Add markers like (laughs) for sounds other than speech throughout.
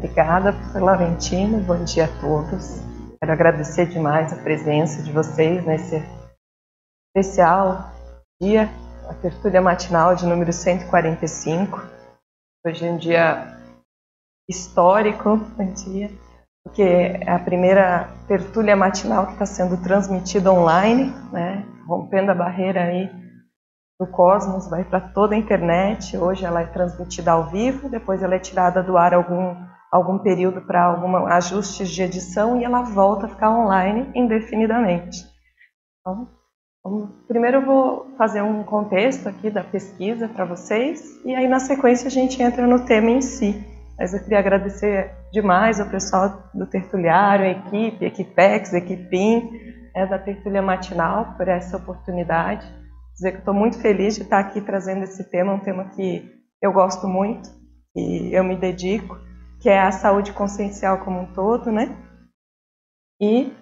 Obrigada, professor Laurentino. Bom dia a todos. Quero agradecer demais a presença de vocês nesse especial dia, a tertúlia matinal de número 145. Hoje é um dia histórico, um dia, porque é a primeira tertúlia matinal que está sendo transmitida online, né, rompendo a barreira aí do Cosmos, vai para toda a internet. Hoje ela é transmitida ao vivo, depois ela é tirada do ar algum, algum período para alguns ajustes de edição e ela volta a ficar online indefinidamente. Então, primeiro eu vou fazer um contexto aqui da pesquisa para vocês e aí na sequência a gente entra no tema em si. Mas eu queria agradecer demais ao pessoal do Tertuliário, a equipe, Equipex, Equipim, é, da Tertulia Matinal, por essa oportunidade. Dizer que estou muito feliz de estar aqui trazendo esse tema, um tema que eu gosto muito, e eu me dedico, que é a saúde consciencial como um todo, né? E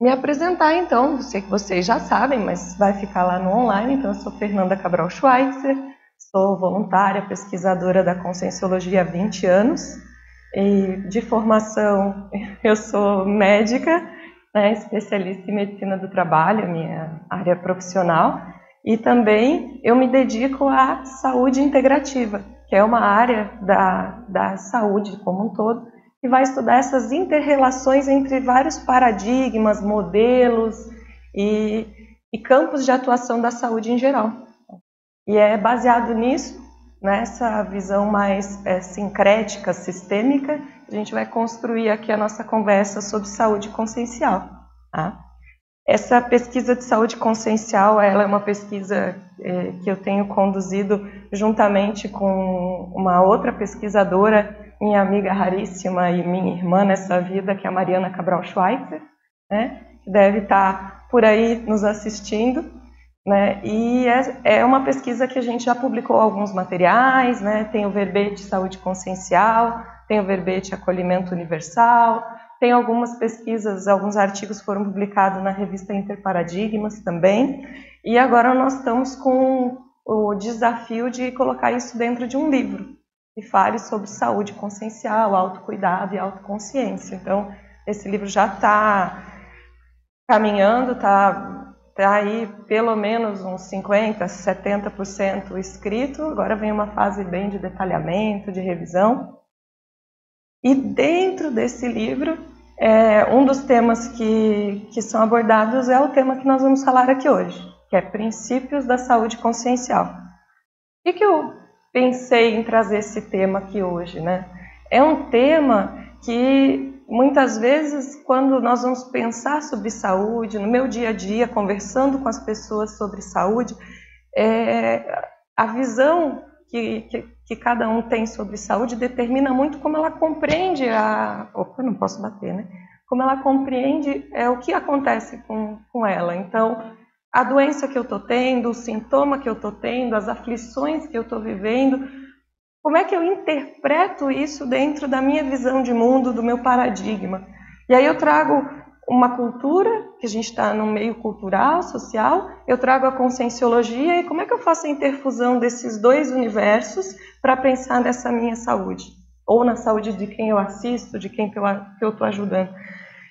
me apresentar então, sei que vocês já sabem, mas vai ficar lá no online, então eu sou Fernanda Cabral Schweitzer, Sou voluntária, pesquisadora da Conscienciologia há 20 anos. E de formação, (laughs) eu sou médica, né, especialista em medicina do trabalho, minha área profissional. E também eu me dedico à saúde integrativa, que é uma área da, da saúde como um todo, que vai estudar essas interrelações entre vários paradigmas, modelos e, e campos de atuação da saúde em geral. E é baseado nisso, nessa visão mais é, sincrética, sistêmica, a gente vai construir aqui a nossa conversa sobre saúde consciencial. Tá? Essa pesquisa de saúde consciencial, ela é uma pesquisa é, que eu tenho conduzido juntamente com uma outra pesquisadora, minha amiga raríssima e minha irmã nessa vida, que é a Mariana Cabral Schweitzer, né, que deve estar por aí nos assistindo. Né? E é, é, uma pesquisa que a gente já publicou alguns materiais, né? tem o verbete saúde consciencial, tem o verbete acolhimento universal, tem algumas pesquisas, alguns artigos foram publicados na revista Interparadigmas também, e agora nós estamos com o desafio de colocar isso dentro de um livro, que fale sobre saúde consciencial, autocuidado e autoconsciência. Então, esse livro já está caminhando, está Está aí pelo menos uns 50%, 70% escrito, agora vem uma fase bem de detalhamento, de revisão. E dentro desse livro, é, um dos temas que, que são abordados é o tema que nós vamos falar aqui hoje, que é princípios da saúde consciencial. Que, que eu pensei em trazer esse tema aqui hoje? Né? É um tema que muitas vezes, quando nós vamos pensar sobre saúde, no meu dia a dia, conversando com as pessoas sobre saúde, é, a visão que, que, que, cada um tem sobre saúde determina muito como ela compreende a. Opa, não posso bater, né? Como ela compreende é, o que acontece com, com ela. Então, a doença que eu estou tendo, o sintoma que eu estou tendo, as aflições que eu estou vivendo, como é que eu interpreto isso dentro da minha visão de mundo, do meu paradigma? E aí eu trago uma cultura, que a gente está no meio cultural, social, eu trago a conscienciologia e como é que eu faço a interfusão desses dois universos para pensar nessa minha saúde? Ou na saúde de quem eu assisto, de quem que eu estou ajudando.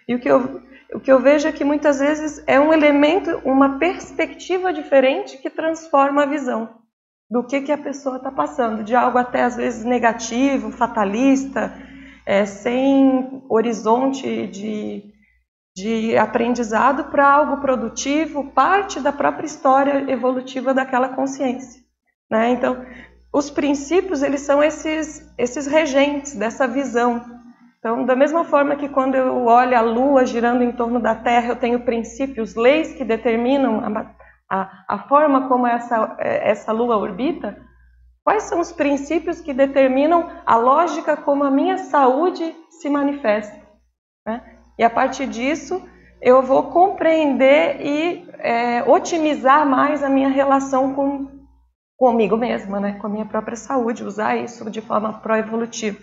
E o que, eu, o que eu vejo é que muitas vezes é um elemento, uma perspectiva diferente que transforma a visão do que, que a pessoa está passando, de algo até às vezes negativo, fatalista, é, sem horizonte de, de aprendizado para algo produtivo, parte da própria história evolutiva daquela consciência. Né? Então, os princípios eles são esses, esses regentes dessa visão. Então, da mesma forma que quando eu olho a Lua girando em torno da Terra, eu tenho princípios, leis que determinam a a, a forma como essa, é, essa lua orbita, quais são os princípios que determinam a lógica como a minha saúde se manifesta. Né? E a partir disso, eu vou compreender e é, otimizar mais a minha relação com comigo mesma, né? com a minha própria saúde, usar isso de forma pró-evolutiva.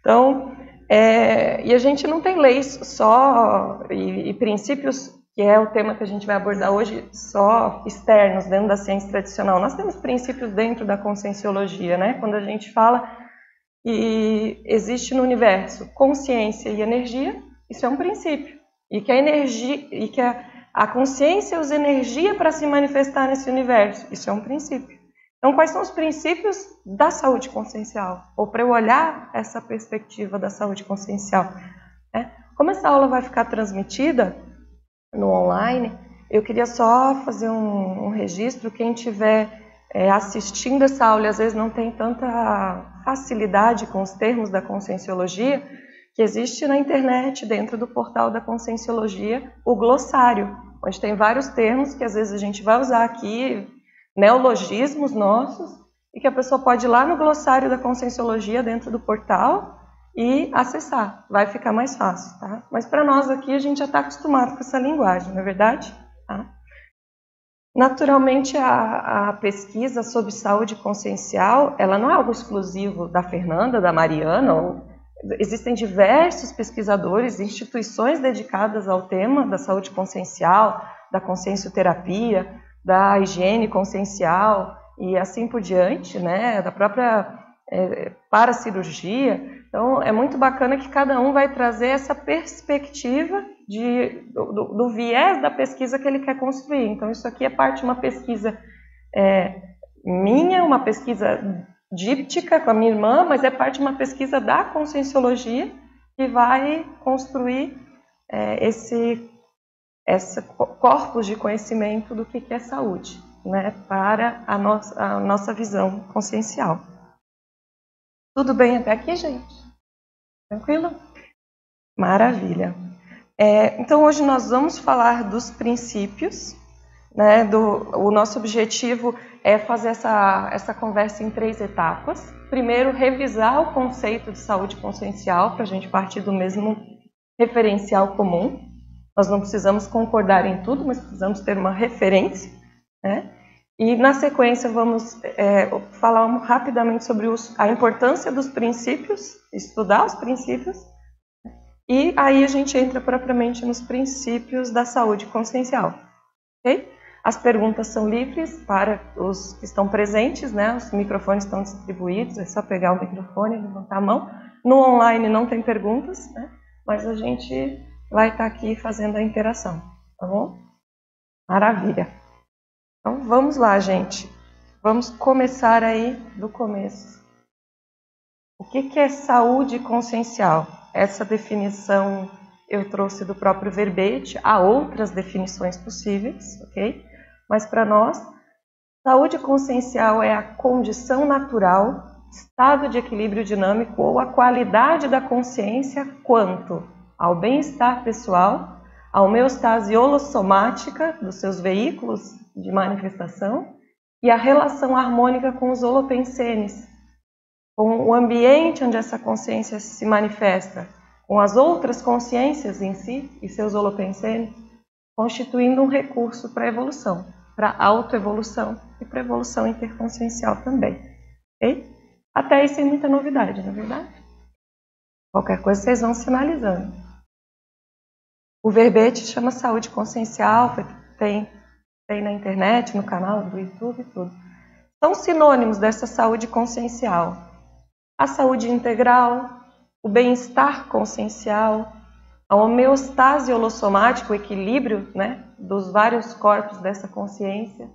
Então, é, e a gente não tem leis só e, e princípios que é o tema que a gente vai abordar hoje, só externos, dentro da ciência tradicional. Nós temos princípios dentro da conscienciologia, né? Quando a gente fala e existe no universo consciência e energia, isso é um princípio. E que a energia e que a, a consciência usa energia para se manifestar nesse universo, isso é um princípio. Então, quais são os princípios da saúde consciencial? Ou para eu olhar essa perspectiva da saúde consciencial? É, como essa aula vai ficar transmitida no online, eu queria só fazer um, um registro. Quem estiver é, assistindo essa aula e às vezes não tem tanta facilidade com os termos da conscienciologia, que existe na internet, dentro do portal da conscienciologia, o glossário, onde tem vários termos que às vezes a gente vai usar aqui, neologismos nossos, e que a pessoa pode ir lá no glossário da conscienciologia dentro do portal e acessar. Vai ficar mais fácil, tá? Mas para nós aqui a gente já está acostumado com essa linguagem, não é verdade? Tá? Naturalmente, a, a, pesquisa sobre saúde consciencial, ela não é algo exclusivo da Fernanda, da Mariana. Ou, existem diversos pesquisadores, instituições dedicadas ao tema da saúde consciencial, da consciencioterapia, da higiene consciencial e assim por diante, né, da própria é, paracirurgia. Então, é muito bacana que cada um vai trazer essa perspectiva de, do, do, viés da pesquisa que ele quer construir. Então, isso aqui é parte de uma pesquisa é, minha, uma pesquisa díptica com a minha irmã, mas é parte de uma pesquisa da conscienciologia que vai construir é, esse, esse corpus de conhecimento do que é saúde, né, para a nossa, a nossa visão consciencial. Tudo bem até aqui, gente? Tranquilo? Maravilha. É, então, hoje nós vamos falar dos princípios. Né, do, o nosso objetivo é fazer essa, essa conversa em três etapas. Primeiro, revisar o conceito de saúde consciencial, para a gente partir do mesmo referencial comum. Nós não precisamos concordar em tudo, mas precisamos ter uma referência. Né? E, na sequência, vamos é, falar rapidamente sobre os, a importância dos princípios, estudar os princípios e aí a gente entra propriamente nos princípios da saúde consciencial. Okay? As perguntas são livres para os que estão presentes, né? Os microfones estão distribuídos, é só pegar o microfone e levantar a mão. No online não tem perguntas, né? Mas a gente vai estar aqui fazendo a interação, tá bom? Maravilha. Então vamos lá, gente. Vamos começar aí do começo. O que é saúde consciencial? Essa definição eu trouxe do próprio verbete, há outras definições possíveis, ok? Mas para nós, saúde consciencial é a condição natural, estado de equilíbrio dinâmico ou a qualidade da consciência quanto ao bem-estar pessoal, a homeostase holossomática dos seus veículos de manifestação e a relação harmônica com os holopensenes, com o ambiente onde essa consciência se manifesta, com as outras consciências em si e seus holopensenes, constituindo um recurso para evolução, para autoevolução e para evolução interconsciencial também. Okay? Até aí sem muita novidade, não é verdade? Qualquer coisa vocês vão sinalizando. O verbete chama saúde consciencial, tem, tem na internet, no canal do YouTube e tudo. São sinônimos dessa saúde consciencial a saúde integral, o bem-estar consciencial, a homeostase holossomática, o equilíbrio né, dos vários corpos dessa consciência,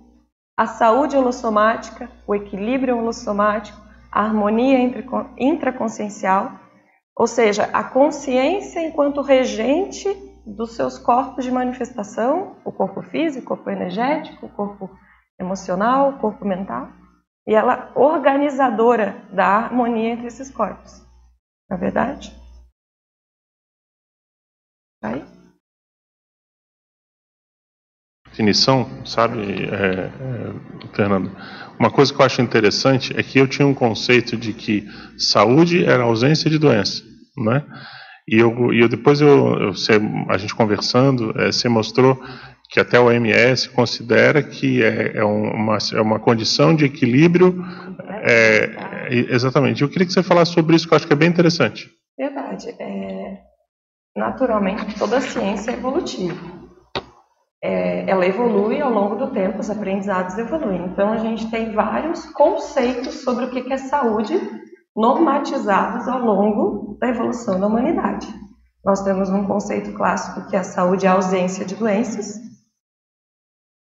a saúde holossomática, o equilíbrio holossomático, a harmonia intraconsciencial, ou seja, a consciência enquanto regente dos seus corpos de manifestação, o corpo físico, o corpo energético, o corpo emocional, o corpo mental e ela organizadora da harmonia entre esses corpos. Não é verdade? Aí? Definição, sabe, é, é, Fernando? Uma coisa que eu acho interessante é que eu tinha um conceito de que saúde era ausência de doença, né? E eu, e eu depois eu, eu, a gente conversando, é, você mostrou que até o OMS considera que é, é, uma, é uma condição de equilíbrio. É, exatamente. Eu queria que você falasse sobre isso, que eu acho que é bem interessante. Verdade. É, naturalmente, toda a ciência é evolutiva. É, ela evolui ao longo do tempo, os aprendizados evoluem. Então, a gente tem vários conceitos sobre o que é saúde normatizados ao longo da evolução da humanidade. Nós temos um conceito clássico que é a saúde é a ausência de doenças.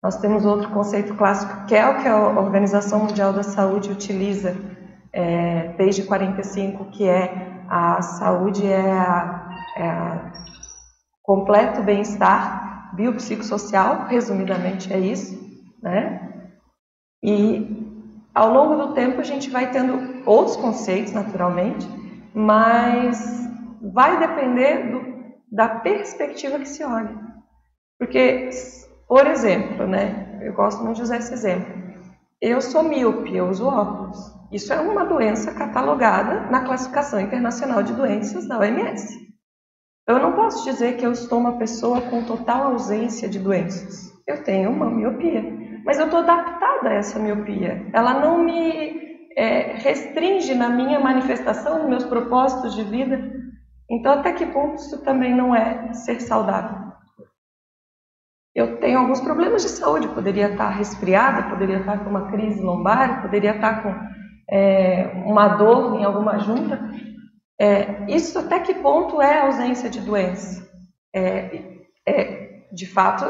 Nós temos outro conceito clássico que é o que a Organização Mundial da Saúde utiliza é, desde 45, que é a saúde é a, é completo bem-estar biopsicossocial, resumidamente é isso, né? E ao longo do tempo a gente vai tendo outros conceitos, naturalmente, mas vai depender do, da perspectiva que se olha. Porque, por exemplo, né, eu gosto muito de usar esse exemplo. Eu sou míope, eu uso óculos. Isso é uma doença catalogada na classificação internacional de doenças da OMS. Eu não posso dizer que eu estou uma pessoa com total ausência de doenças. Eu tenho uma miopia, mas eu estou adaptada a essa miopia. Ela não me é, restringe na minha manifestação, nos meus propósitos de vida. Então, até que ponto isso também não é ser saudável? Eu tenho alguns problemas de saúde, poderia estar resfriada, poderia estar com uma crise lombar, poderia estar com é, uma dor em alguma junta. É, isso até que ponto é ausência de doença? É, é, de fato,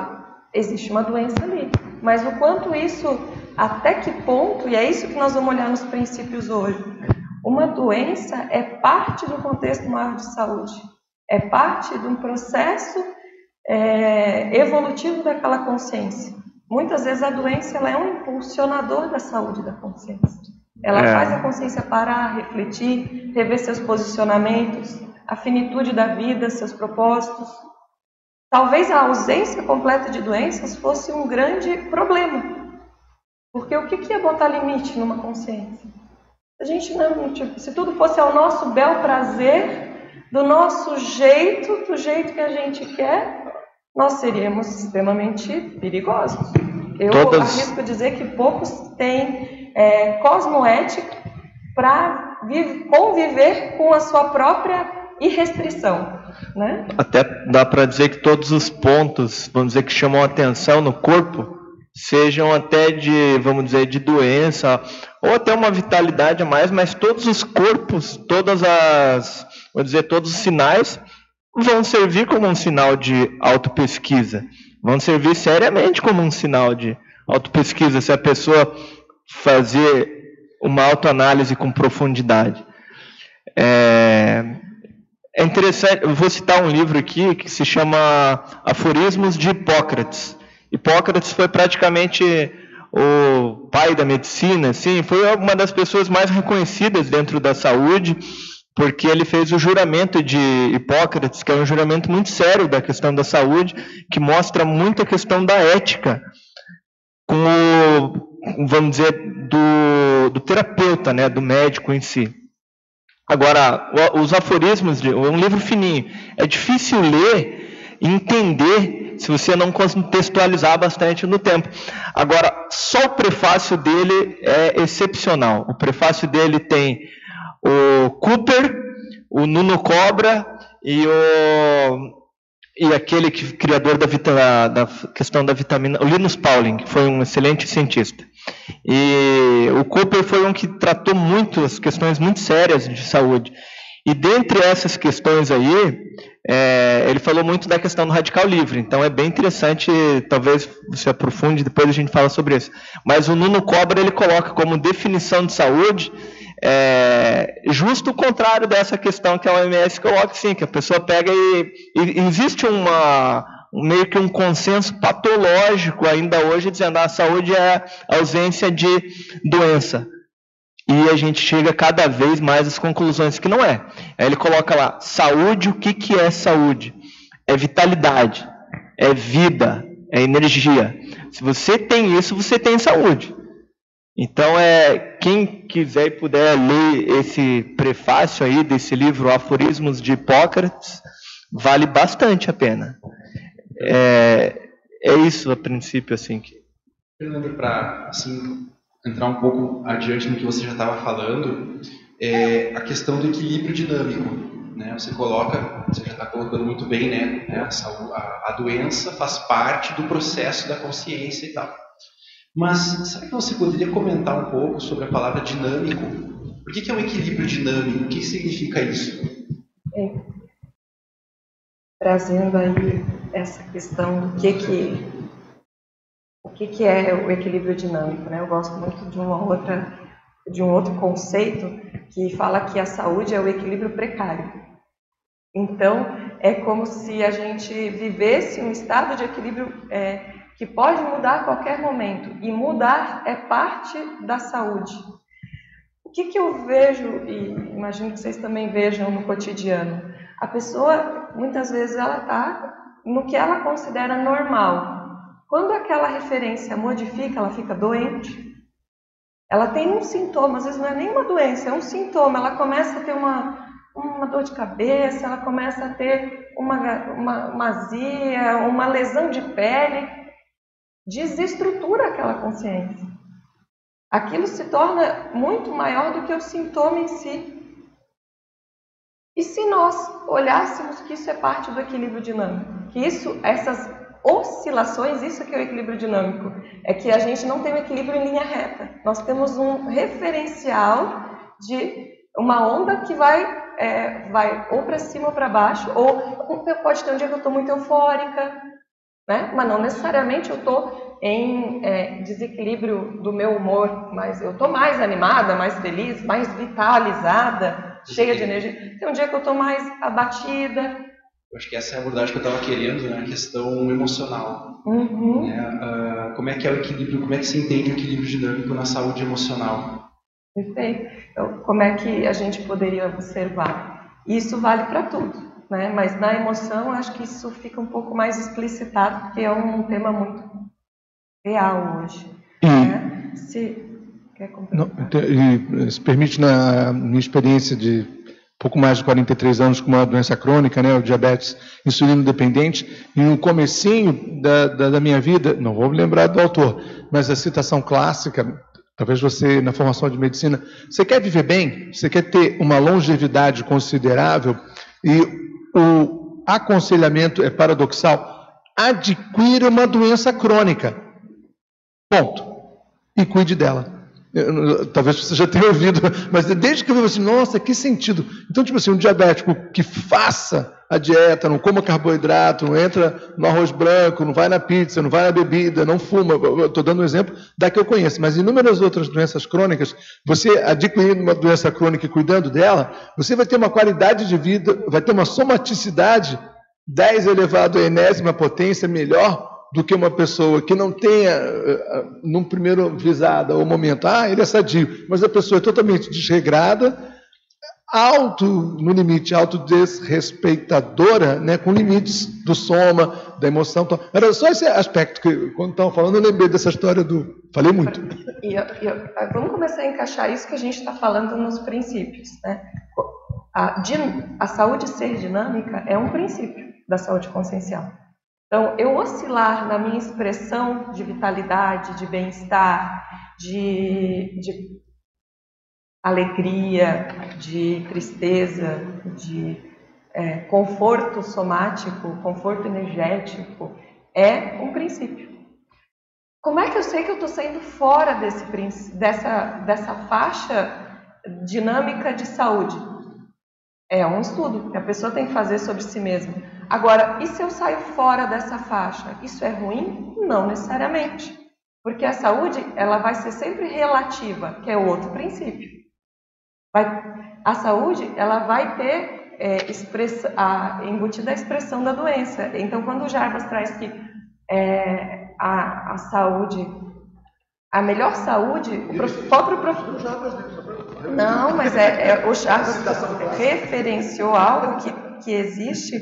existe uma doença ali. Mas o quanto isso, até que ponto, e é isso que nós vamos olhar nos princípios hoje, uma doença é parte do contexto maior de saúde, é parte de um processo é, evolutivo daquela consciência. Muitas vezes a doença ela é um impulsionador da saúde da consciência. Ela é. faz a consciência parar, refletir, rever seus posicionamentos, a finitude da vida, seus propósitos. Talvez a ausência completa de doenças fosse um grande problema. Porque o que é botar limite numa consciência? A gente não, tipo, se tudo fosse ao nosso bel prazer, do nosso jeito, do jeito que a gente quer, nós seríamos extremamente perigosos. Eu Todas... arrisco dizer que poucos têm é, cosmoética para conviver com a sua própria irrestrição. Né? Até dá para dizer que todos os pontos, vamos dizer, que chamam atenção no corpo, sejam até de, vamos dizer, de doença, ou até uma vitalidade a mais, mas todos os corpos, todas as, vamos dizer, todos os sinais vão servir como um sinal de autopesquisa, vão servir seriamente como um sinal de autopesquisa, se a pessoa fazer uma autoanálise com profundidade. É, é interessante, eu vou citar um livro aqui que se chama Aforismos de Hipócrates. Hipócrates foi praticamente o pai da medicina, assim, foi uma das pessoas mais reconhecidas dentro da saúde, porque ele fez o juramento de Hipócrates, que é um juramento muito sério da questão da saúde, que mostra muito a questão da ética, com o, vamos dizer, do, do terapeuta, né, do médico em si. Agora, os aforismos, de, um livro fininho, é difícil ler e entender se você não contextualizar bastante no tempo. Agora, só o prefácio dele é excepcional. O prefácio dele tem o Cooper, o Nuno Cobra e o e aquele que, criador da, da, questão da vitamina, o Linus Pauling, que foi um excelente cientista. E o Cooper foi um que tratou muito as questões muito sérias de saúde. E dentre essas questões aí, é, ele falou muito da questão do radical livre. Então é bem interessante, talvez você aprofunde, depois a gente fala sobre isso. Mas o Nuno Cobra ele coloca como definição de saúde é, justo o contrário dessa questão que a OMS coloca, sim, que a pessoa pega e, e existe uma meio que um consenso patológico ainda hoje dizendo que ah, a saúde é ausência de doença. E a gente chega cada vez mais às conclusões que não é. Aí ele coloca lá, saúde, o que, que é saúde? É vitalidade, é vida, é energia. Se você tem isso, você tem saúde. Então, é, quem quiser e puder ler esse prefácio aí desse livro Aforismos de Hipócrates, vale bastante a pena. É, é isso a princípio, assim. Que... Fernando, para assim, entrar um pouco adiante no que você já estava falando, é a questão do equilíbrio dinâmico. Né? Você coloca, você já está colocando muito bem, né? A, a doença faz parte do processo da consciência e tal. Mas será que você poderia comentar um pouco sobre a palavra dinâmico? Por que, é um equilíbrio dinâmico? O que significa isso? É, trazendo aí essa questão do que que o que, que é o equilíbrio dinâmico, né? Eu gosto muito de uma outra de um outro conceito que fala que a saúde é o equilíbrio precário. Então, é como se a gente vivesse um estado de equilíbrio é, que pode mudar a qualquer momento. E mudar é parte da saúde. O que, que eu vejo, e imagino que vocês também vejam no cotidiano, a pessoa, muitas vezes, ela está no que ela considera normal. Quando aquela referência modifica, ela fica doente. Ela tem um sintoma, às vezes não é nem uma doença, é um sintoma. Ela começa a ter uma, uma dor de cabeça, ela começa a ter uma, uma, uma azia, uma lesão de pele. Desestrutura aquela consciência. Aquilo se torna muito maior do que o sintoma em si. E se nós olhássemos que isso é parte do equilíbrio dinâmico, que isso, essas oscilações, isso que é o equilíbrio dinâmico, é que a gente não tem um equilíbrio em linha reta. Nós temos um referencial de uma onda que vai, é, vai ou para cima ou para baixo, ou pode ter um dia que eu estou muito eufórica, né? mas não necessariamente eu estou em é, desequilíbrio do meu humor, mas eu estou mais animada, mais feliz, mais vitalizada, cheia de energia. Tem um dia que eu estou mais abatida, eu acho que essa é a abordagem que eu estava querendo, né? a questão emocional. Uhum. Né? Uh, como é que é o equilíbrio, como é que se entende o equilíbrio dinâmico na saúde emocional? Perfeito. Então, como é que a gente poderia observar? Isso vale para tudo, né? mas na emoção acho que isso fica um pouco mais explicitado, porque é um tema muito real hoje. E... Né? Se... Quer Não, e, se permite, na minha experiência de pouco mais de 43 anos com uma doença crônica, né, o diabetes insulino dependente, e no comecinho da, da, da, minha vida, não vou me lembrar do autor, mas a citação clássica, talvez você na formação de medicina, você quer viver bem, você quer ter uma longevidade considerável, e o aconselhamento é paradoxal, adquira uma doença crônica, ponto, e cuide dela. Talvez você já tenha (laughs) ouvido, mas desde que eu vi assim, nossa, que sentido. Então, tipo assim, um diabético que faça a dieta, não coma carboidrato, não entra no arroz branco, não vai na pizza, não vai na bebida, não fuma. Estou dando um exemplo da que eu conheço, mas inúmeras outras doenças crônicas, você adquirindo uma doença crônica e cuidando dela, você vai ter uma qualidade de vida, vai ter uma somaticidade 10 elevado à enésima potência melhor do que uma pessoa que não tenha, eh, eh, num primeiro visada ou momento, ah, ele é sadio, mas a pessoa é totalmente desregrada, alto, no limite, autodesrespeitadora, né, com limites do soma, da emoção. Era só esse aspecto que, quando estavam falando, eu lembrei dessa história do. Falei muito. E, vamos começar a encaixar isso que a gente está falando nos princípios. Né? A, a saúde ser dinâmica é um princípio da saúde consciencial. Então, eu oscilar na minha expressão de vitalidade, de bem-estar, de, de alegria, de tristeza, de é, conforto somático, conforto energético, é um princípio. Como é que eu sei que eu estou saindo fora desse, dessa, dessa faixa dinâmica de saúde? É um estudo que a pessoa tem que fazer sobre si mesma. Agora, e se eu saio fora dessa faixa? Isso é ruim? Não necessariamente. Porque a saúde, ela vai ser sempre relativa, que é outro princípio. Vai, a saúde, ela vai ter é, expressa, a, embutida a expressão da doença. Então, quando o Jarbas traz que é, a, a saúde, a melhor saúde, o próprio professor. Não, mas é, é o Jarbas referenciou algo que, que existe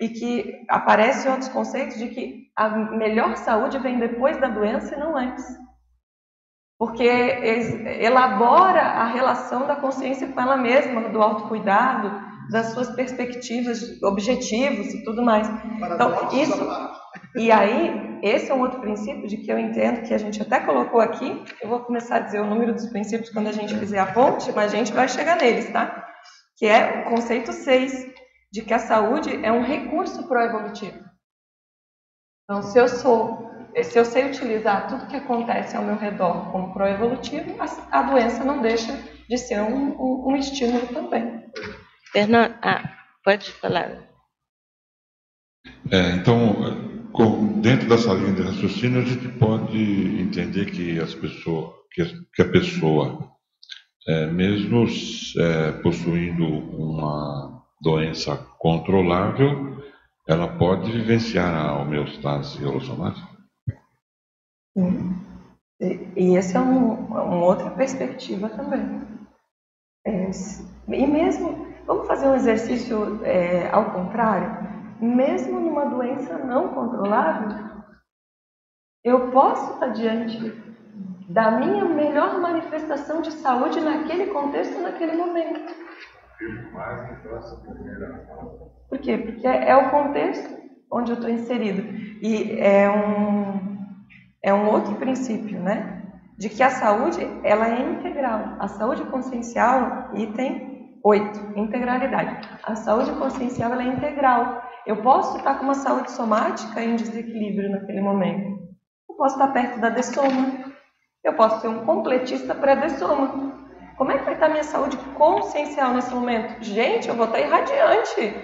e que aparecem outros conceitos de que a melhor saúde vem depois da doença e não antes. Porque elabora a relação da consciência com ela mesma, do autocuidado, das suas perspectivas, objetivos e tudo mais. Então, isso. (laughs) E aí, esse é um outro princípio de que eu entendo que a gente até colocou aqui. Eu vou começar a dizer o número dos princípios quando a gente fizer a ponte, mas a gente vai chegar neles, tá? Que é o conceito 6, de que a saúde é um recurso pro-evolutivo. Então, se eu sou se eu sei utilizar tudo que acontece ao meu redor como proevolutivo, a, a doença não deixa de ser um, um, um estímulo também. Fernando, ah, pode falar. É, então, dentro dessa linha de raciocínio, a gente pode entender que, as pessoas, que, que a pessoa, é, mesmo é, possuindo uma doença controlável, ela pode vivenciar a homeostase holossomática? Sim. E, essa é um, uma outra perspectiva também. É, e mesmo, vamos fazer um exercício é, ao contrário? Mesmo numa doença não controlável, eu posso estar diante da minha melhor manifestação de saúde naquele contexto, naquele momento. Por quê? Porque é o contexto onde eu estou inserido. E é um, é um outro princípio, né? De que a saúde, ela é integral. A saúde consciencial, item 8, integralidade. A saúde consciencial, ela é integral. Eu posso estar com uma saúde somática em desequilíbrio naquele momento. Eu posso estar perto da dessoma. Eu posso ser um completista pré-dessoma. Como é que vai estar minha saúde consciencial nesse momento? Gente, eu vou estar irradiante.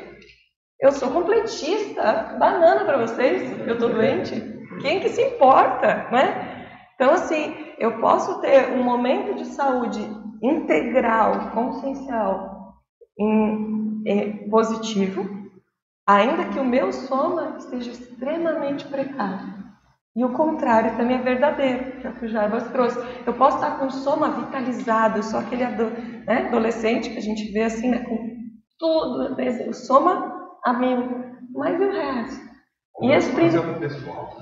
Eu sou completista. Banana para vocês. Eu estou doente. Quem que se importa, né? Então, assim, eu posso ter um momento de saúde integral, consciencial, em, em, positivo, ainda que o meu soma esteja extremamente precário. E o contrário também é verdadeiro, que é o que o Jarbas trouxe. Eu posso estar com soma vitalizado, sou aquele né, adolescente que a gente vê assim, né, com tudo, o soma a mil, mas e o resto? E as pessoal.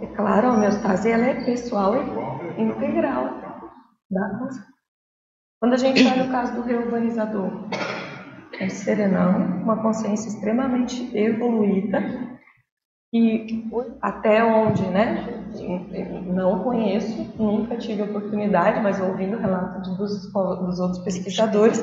É claro, a homeostase ela é pessoal e integral. Quando a gente olha o caso do reurbanizador, é serenão, uma consciência extremamente evoluída e até onde, né? Não conheço, nunca tive oportunidade, mas ouvindo o relato dos, dos outros pesquisadores,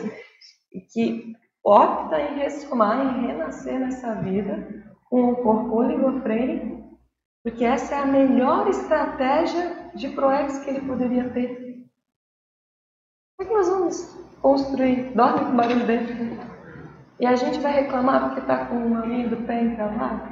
que opta em ressumar, em renascer nessa vida com o corpo oligofrênico, porque essa é a melhor estratégia de proex que ele poderia ter. Como é que nós vamos construir? Dorme com barulho dentro. E a gente vai reclamar porque está com um amigo do pé encravado?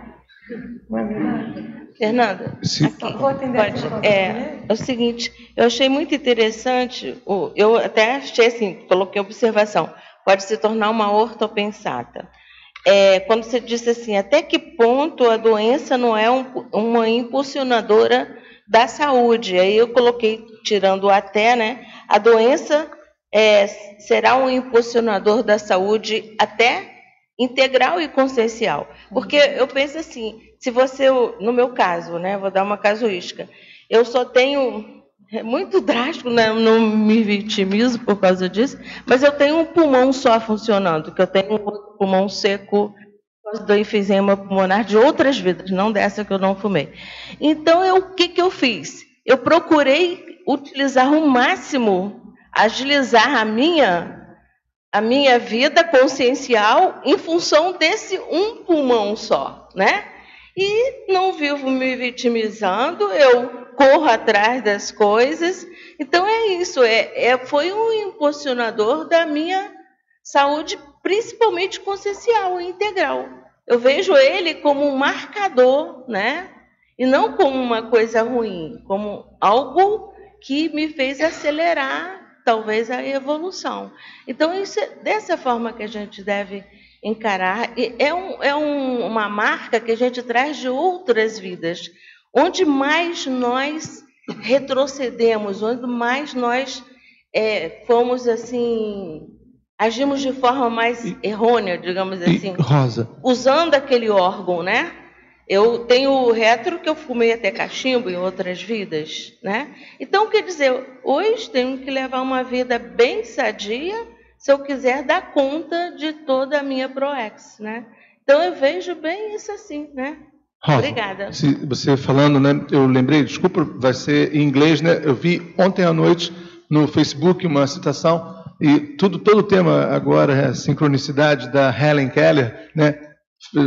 Não é verdade? Fernanda, aqui, vou atender pode, é, é o seguinte, eu achei muito interessante, eu até achei assim, coloquei observação, pode se tornar uma ortopensata. É, quando você disse assim, até que ponto a doença não é um, uma impulsionadora da saúde? Aí eu coloquei, tirando o até, né? A doença é, será um impulsionador da saúde até integral e consciencial. Porque eu penso assim, se você, no meu caso, né, vou dar uma casuística, eu só tenho, é muito drástico, né, não me vitimizo por causa disso, mas eu tenho um pulmão só funcionando, que eu tenho um pulmão seco por causa do enfisema pulmonar de outras vidas, não dessa que eu não fumei. Então, eu, o que, que eu fiz? Eu procurei utilizar o máximo agilizar a minha a minha vida consciencial em função desse um pulmão só, né? E não vivo me vitimizando, eu corro atrás das coisas. Então é isso, é, é foi um impulsionador da minha saúde, principalmente consciencial e integral. Eu vejo ele como um marcador, né? E não como uma coisa ruim, como algo que me fez acelerar talvez a evolução. Então, isso é dessa forma que a gente deve encarar. E é, um, é um, uma marca que a gente traz de outras vidas, onde mais nós retrocedemos, onde mais nós é, fomos assim. Agimos de forma mais errônea, digamos assim. Rosa. Usando aquele órgão, né? Eu tenho retro que eu fumei até cachimbo em outras vidas, né? Então, quer dizer, hoje tenho que levar uma vida bem sadia se eu quiser dar conta de toda a minha ProEx, né? Então, eu vejo bem isso assim, né? Obrigada. Você falando, né? Eu lembrei, desculpa, vai ser em inglês, né? Eu vi ontem à noite no Facebook uma citação e tudo pelo tema agora é a sincronicidade da Helen Keller, né?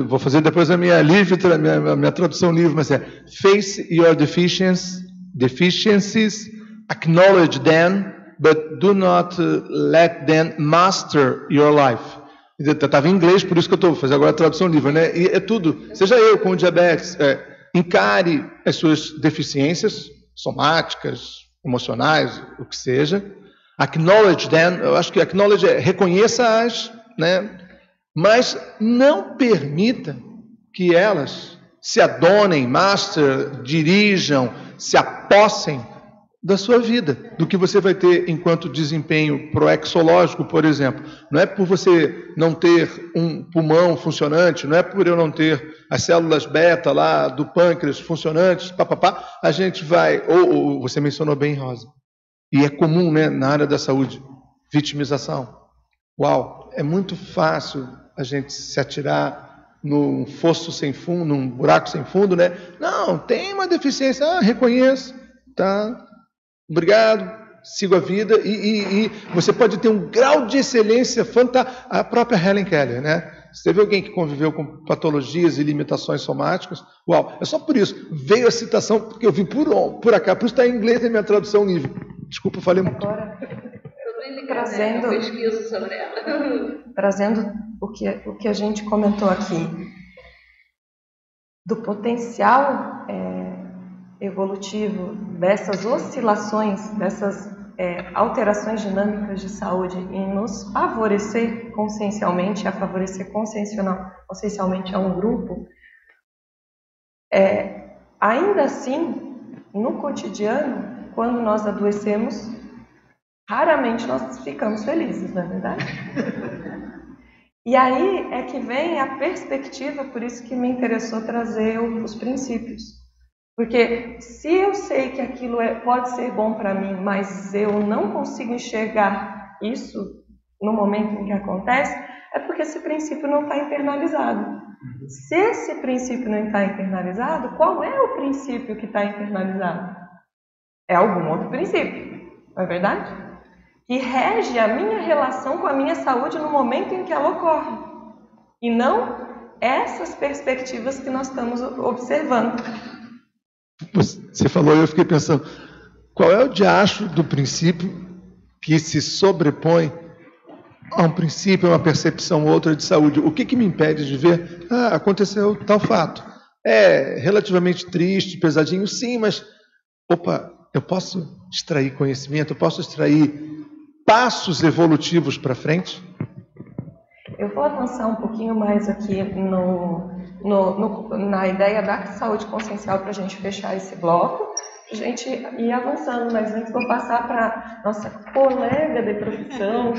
Vou fazer depois a minha livre, a minha, a minha tradução livre, mas é face your deficiencies, deficiencies, acknowledge them, but do not uh, let them master your life. Estava em inglês, por isso que eu estou fazendo agora a tradução livre, né? E é tudo. Seja eu com diabetes, é, encare as suas deficiências somáticas, emocionais, o que seja. Acknowledge them. Eu acho que acknowledge é reconheça-as, né? Mas não permita que elas se adonem, master, dirijam, se apossem da sua vida, do que você vai ter enquanto desempenho proexológico, por exemplo. Não é por você não ter um pulmão funcionante, não é por eu não ter as células beta lá do pâncreas funcionantes, papapá, a gente vai. Ou, ou você mencionou bem, Rosa. E é comum, né, na área da saúde, vitimização. Uau, é muito fácil a gente se atirar num fosso sem fundo, num buraco sem fundo, né? Não, tem uma deficiência, ah, reconheço, tá? Obrigado, sigo a vida. E, e, e, você pode ter um grau de excelência fantástico. A própria Helen Keller, né? Você teve alguém que conviveu com patologias e limitações somáticas? Uau, é só por isso. Veio a citação, porque eu vi por, por acá. Por isso está em inglês na minha tradução livre. Desculpa, eu falei muito. Agora, trazendo, sobre ela. (laughs) trazendo o que, o que a gente comentou aqui, do potencial. É, evolutivo dessas oscilações, dessas é, alterações dinâmicas de saúde em nos favorecer consciencialmente, a favorecer consciencialmente a um grupo, é, ainda assim, no cotidiano, quando nós adoecemos, raramente nós ficamos felizes, não é verdade? E aí é que vem a perspectiva, por isso que me interessou trazer os princípios. Porque se eu sei que aquilo é, pode ser bom para mim, mas eu não consigo enxergar isso no momento em que acontece, é porque esse princípio não está internalizado. Se esse princípio não está internalizado, qual é o princípio que está internalizado? É algum outro princípio, não é verdade? Que rege a minha relação com a minha saúde no momento em que ela ocorre. E não essas perspectivas que nós estamos observando. Você falou eu fiquei pensando, qual é o diacho do princípio que se sobrepõe a um princípio, a uma percepção outra de saúde? O que, que me impede de ver, ah, aconteceu tal fato? É relativamente triste, pesadinho, sim, mas, opa, eu posso extrair conhecimento, eu posso extrair passos evolutivos para frente? Eu vou avançar um pouquinho mais aqui no, no, no, na ideia da saúde consciencial para a gente fechar esse bloco, a gente ir avançando, mas antes vou passar para nossa colega de profissão.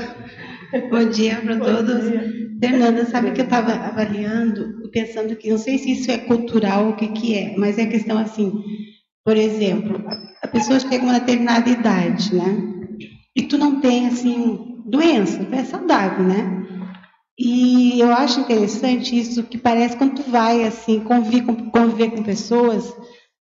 Bom dia para todos. Dia. Fernanda, sabe que eu estava avaliando, pensando que não sei se isso é cultural, o que, que é, mas é questão assim, por exemplo, a pessoa chega a uma determinada idade, né? E tu não tem assim doença, tu é saudável, né? E eu acho interessante isso que parece quando tu vai assim conviver com, conviver com pessoas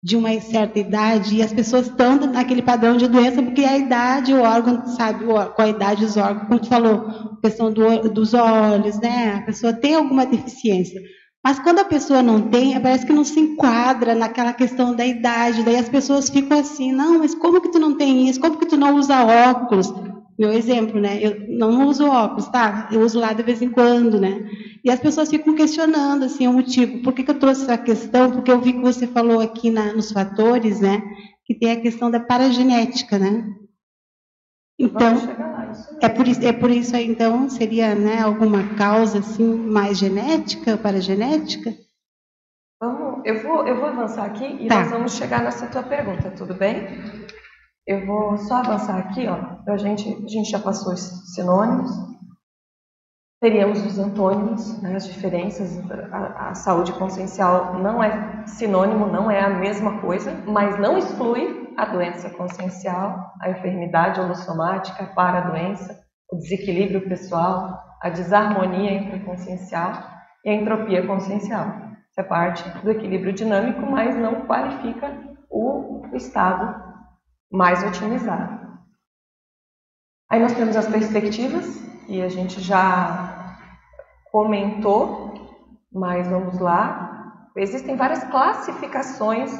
de uma certa idade e as pessoas estão naquele padrão de doença porque a idade, o órgão, sabe, com a idade os órgãos, como tu falou, questão do, dos olhos, né? A pessoa tem alguma deficiência. Mas quando a pessoa não tem, parece que não se enquadra naquela questão da idade. Daí as pessoas ficam assim, não, mas como que tu não tem isso? Como que tu não usa óculos? meu exemplo, né? Eu não uso óculos, tá? Eu uso lá de vez em quando, né? E as pessoas ficam questionando, assim, o motivo. Por que, que eu trouxe essa questão? Porque eu vi que você falou aqui na, nos fatores, né? Que tem a questão da paragenética, né? Então, é por isso, é por isso aí, então, seria, né, alguma causa, assim, mais genética, paragenética? Vamos, eu vou, eu vou avançar aqui e tá. nós vamos chegar nessa tua pergunta, tudo bem? Eu vou só avançar aqui, ó, a gente, a gente já passou os sinônimos, teríamos os antônimos, né, as diferenças, a, a, saúde consciencial não é sinônimo, não é a mesma coisa, mas não exclui a doença consciencial, a enfermidade holossomática, a paradoença, o desequilíbrio pessoal, a desarmonia intraconsciencial e a entropia consciencial. Isso é parte do equilíbrio dinâmico, mas não qualifica o estado mais otimizado. Aí nós temos as perspectivas, e a gente já comentou Mas vamos lá. Existem várias classificações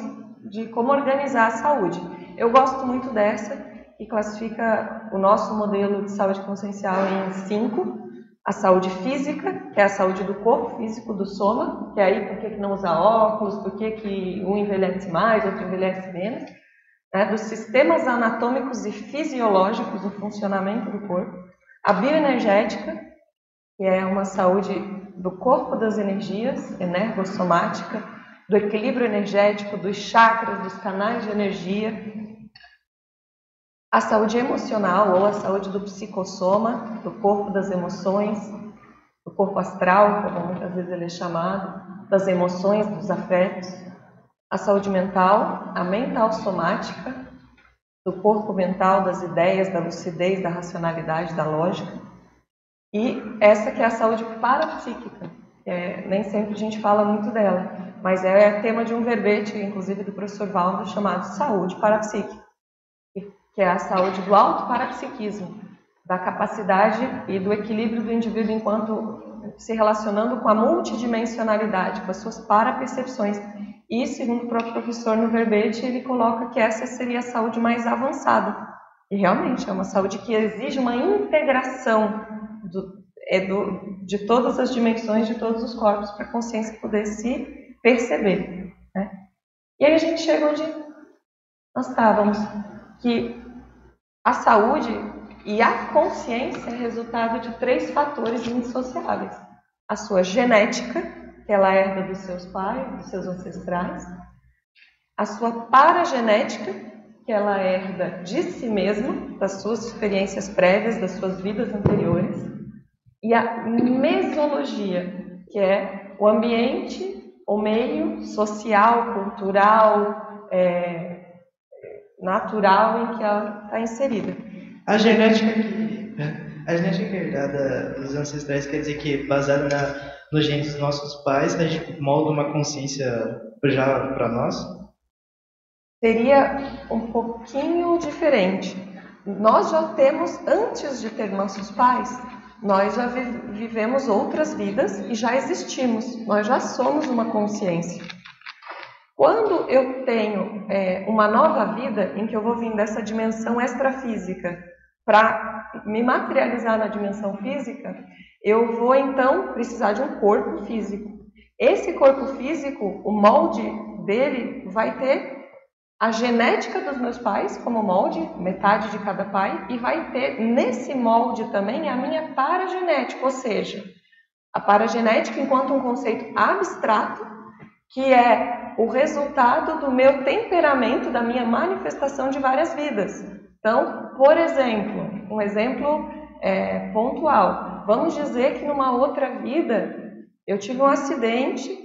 de como organizar a saúde. Eu gosto muito dessa e classifica o nosso modelo de saúde consciencial em cinco. A saúde física, que é a saúde do corpo físico, do soma, que é aí por que não usa óculos, por que, que um envelhece mais, outro envelhece menos. Né? Dos sistemas anatômicos e fisiológicos do funcionamento do corpo. A bioenergética, que é uma saúde do corpo das energias, energossomática, do equilíbrio energético, dos chakras, dos canais de energia. A saúde emocional ou a saúde do psicossoma, do corpo das emoções, do corpo astral, como muitas vezes ele é chamado, das emoções, dos afetos. A saúde mental, a mental somática, do corpo mental, das ideias, da lucidez, da racionalidade, da lógica. E essa que é a saúde parapsíquica, é, nem sempre a gente fala muito dela, mas é tema de um verbete, inclusive do professor Valdo, chamado Saúde Parapsíquica, que é a saúde do auto-parapsiquismo, da capacidade e do equilíbrio do indivíduo enquanto se relacionando com a multidimensionalidade, com as suas parapercepções. E, segundo o próprio professor no verbete, ele coloca que essa seria a saúde mais avançada. E realmente é uma saúde que exige uma integração do, é do, de todas as dimensões, de todos os corpos, para a consciência poder se perceber. Né? E aí a gente chega onde nós estávamos, que a saúde e a consciência é resultado de três fatores indissociáveis. A sua genética, que ela herda dos seus pais, dos seus ancestrais. A sua paragenética, que ela herda de si mesma, das suas experiências prévias, das suas vidas anteriores e a mesologia, que é o ambiente, o meio social, cultural, é, natural em que ela está inserida. A genética que a genética herdada dos ancestrais quer dizer que baseada na, nos genes dos nossos pais, a gente molda uma consciência já para nós? Seria um pouquinho diferente. Nós já temos, antes de ter nossos pais, nós já vivemos outras vidas e já existimos, nós já somos uma consciência. Quando eu tenho é, uma nova vida em que eu vou vir dessa dimensão extrafísica para me materializar na dimensão física, eu vou então precisar de um corpo físico. Esse corpo físico, o molde dele vai ter a genética dos meus pais como molde, metade de cada pai, e vai ter nesse molde também a minha paragenética, ou seja, a paragenética enquanto um conceito abstrato, que é o resultado do meu temperamento, da minha manifestação de várias vidas. Então, por exemplo, um exemplo é, pontual. Vamos dizer que numa outra vida eu tive um acidente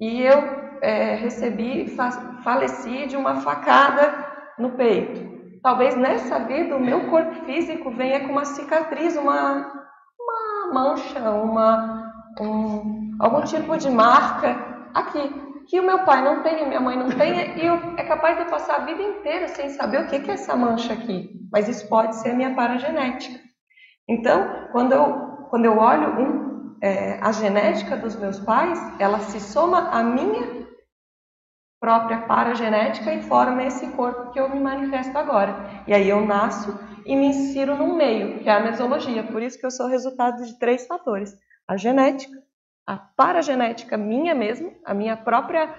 e eu é, recebi, fa faleci de uma facada no peito. Talvez nessa vida o meu corpo físico venha com uma cicatriz, uma, uma mancha, uma, um, algum tipo de marca aqui. Que o meu pai não tenha, minha mãe não tenha, (laughs) e eu, é capaz de eu passar a vida inteira sem saber o que, que é essa mancha aqui. Mas isso pode ser a minha paragenética. Então, quando eu, quando eu olho um, é, a genética dos meus pais, ela se soma à minha própria paragenética e forma esse corpo que eu me manifesto agora. E aí eu nasço e me insiro no meio, que é a mesologia. Por isso que eu sou resultado de três fatores: a genética, a paragenética minha mesmo, a minha própria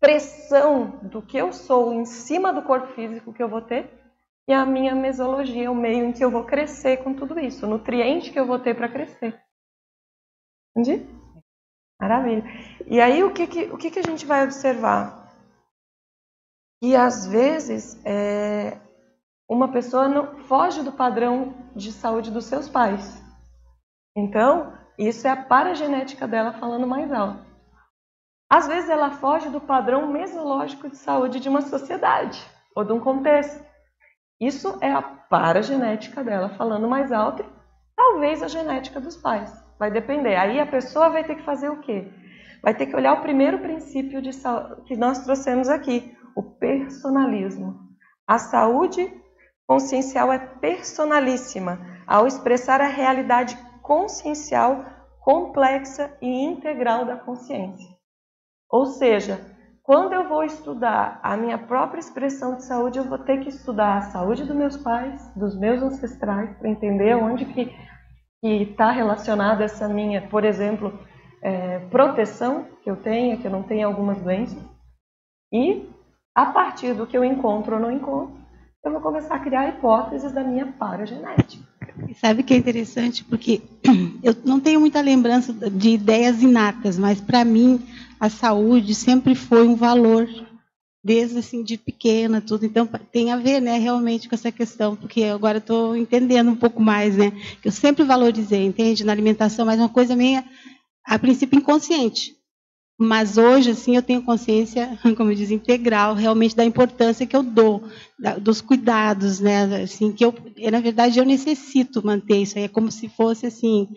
pressão do que eu sou em cima do corpo físico que eu vou ter, e a minha mesologia, o meio em que eu vou crescer com tudo isso, o nutriente que eu vou ter para crescer. Entendi? Maravilha. E aí o que, que, o que, que a gente vai observar? E às vezes é, uma pessoa não foge do padrão de saúde dos seus pais. Então, isso é a paragenética dela falando mais alto. Às vezes ela foge do padrão mesológico de saúde de uma sociedade ou de um contexto. Isso é a paragenética dela falando mais alto, talvez a genética dos pais. Vai depender. Aí a pessoa vai ter que fazer o quê? Vai ter que olhar o primeiro princípio de que nós trouxemos aqui, o personalismo. A saúde consciencial é personalíssima ao expressar a realidade consciencial complexa e integral da consciência. Ou seja, quando eu vou estudar a minha própria expressão de saúde, eu vou ter que estudar a saúde dos meus pais, dos meus ancestrais, para entender onde que está relacionada essa minha, por exemplo, é, proteção que eu tenho, que eu não tenho algumas doenças. E, a partir do que eu encontro ou não encontro, eu vou começar a criar hipóteses da minha paragenética. Sabe que é interessante? Porque (clears throat) eu não tenho muita lembrança de ideias inatas, mas para mim a saúde sempre foi um valor, desde assim de pequena, tudo. Então tem a ver, né, realmente com essa questão, porque agora estou entendendo um pouco mais, né? Que eu sempre valorizei, entende, na alimentação, mas uma coisa minha, a princípio inconsciente. Mas hoje, assim, eu tenho consciência, (laughs) como diz, integral, realmente da importância que eu dou, da, dos cuidados, né? Assim, que eu, na verdade, eu necessito manter isso aí. É como se fosse, assim,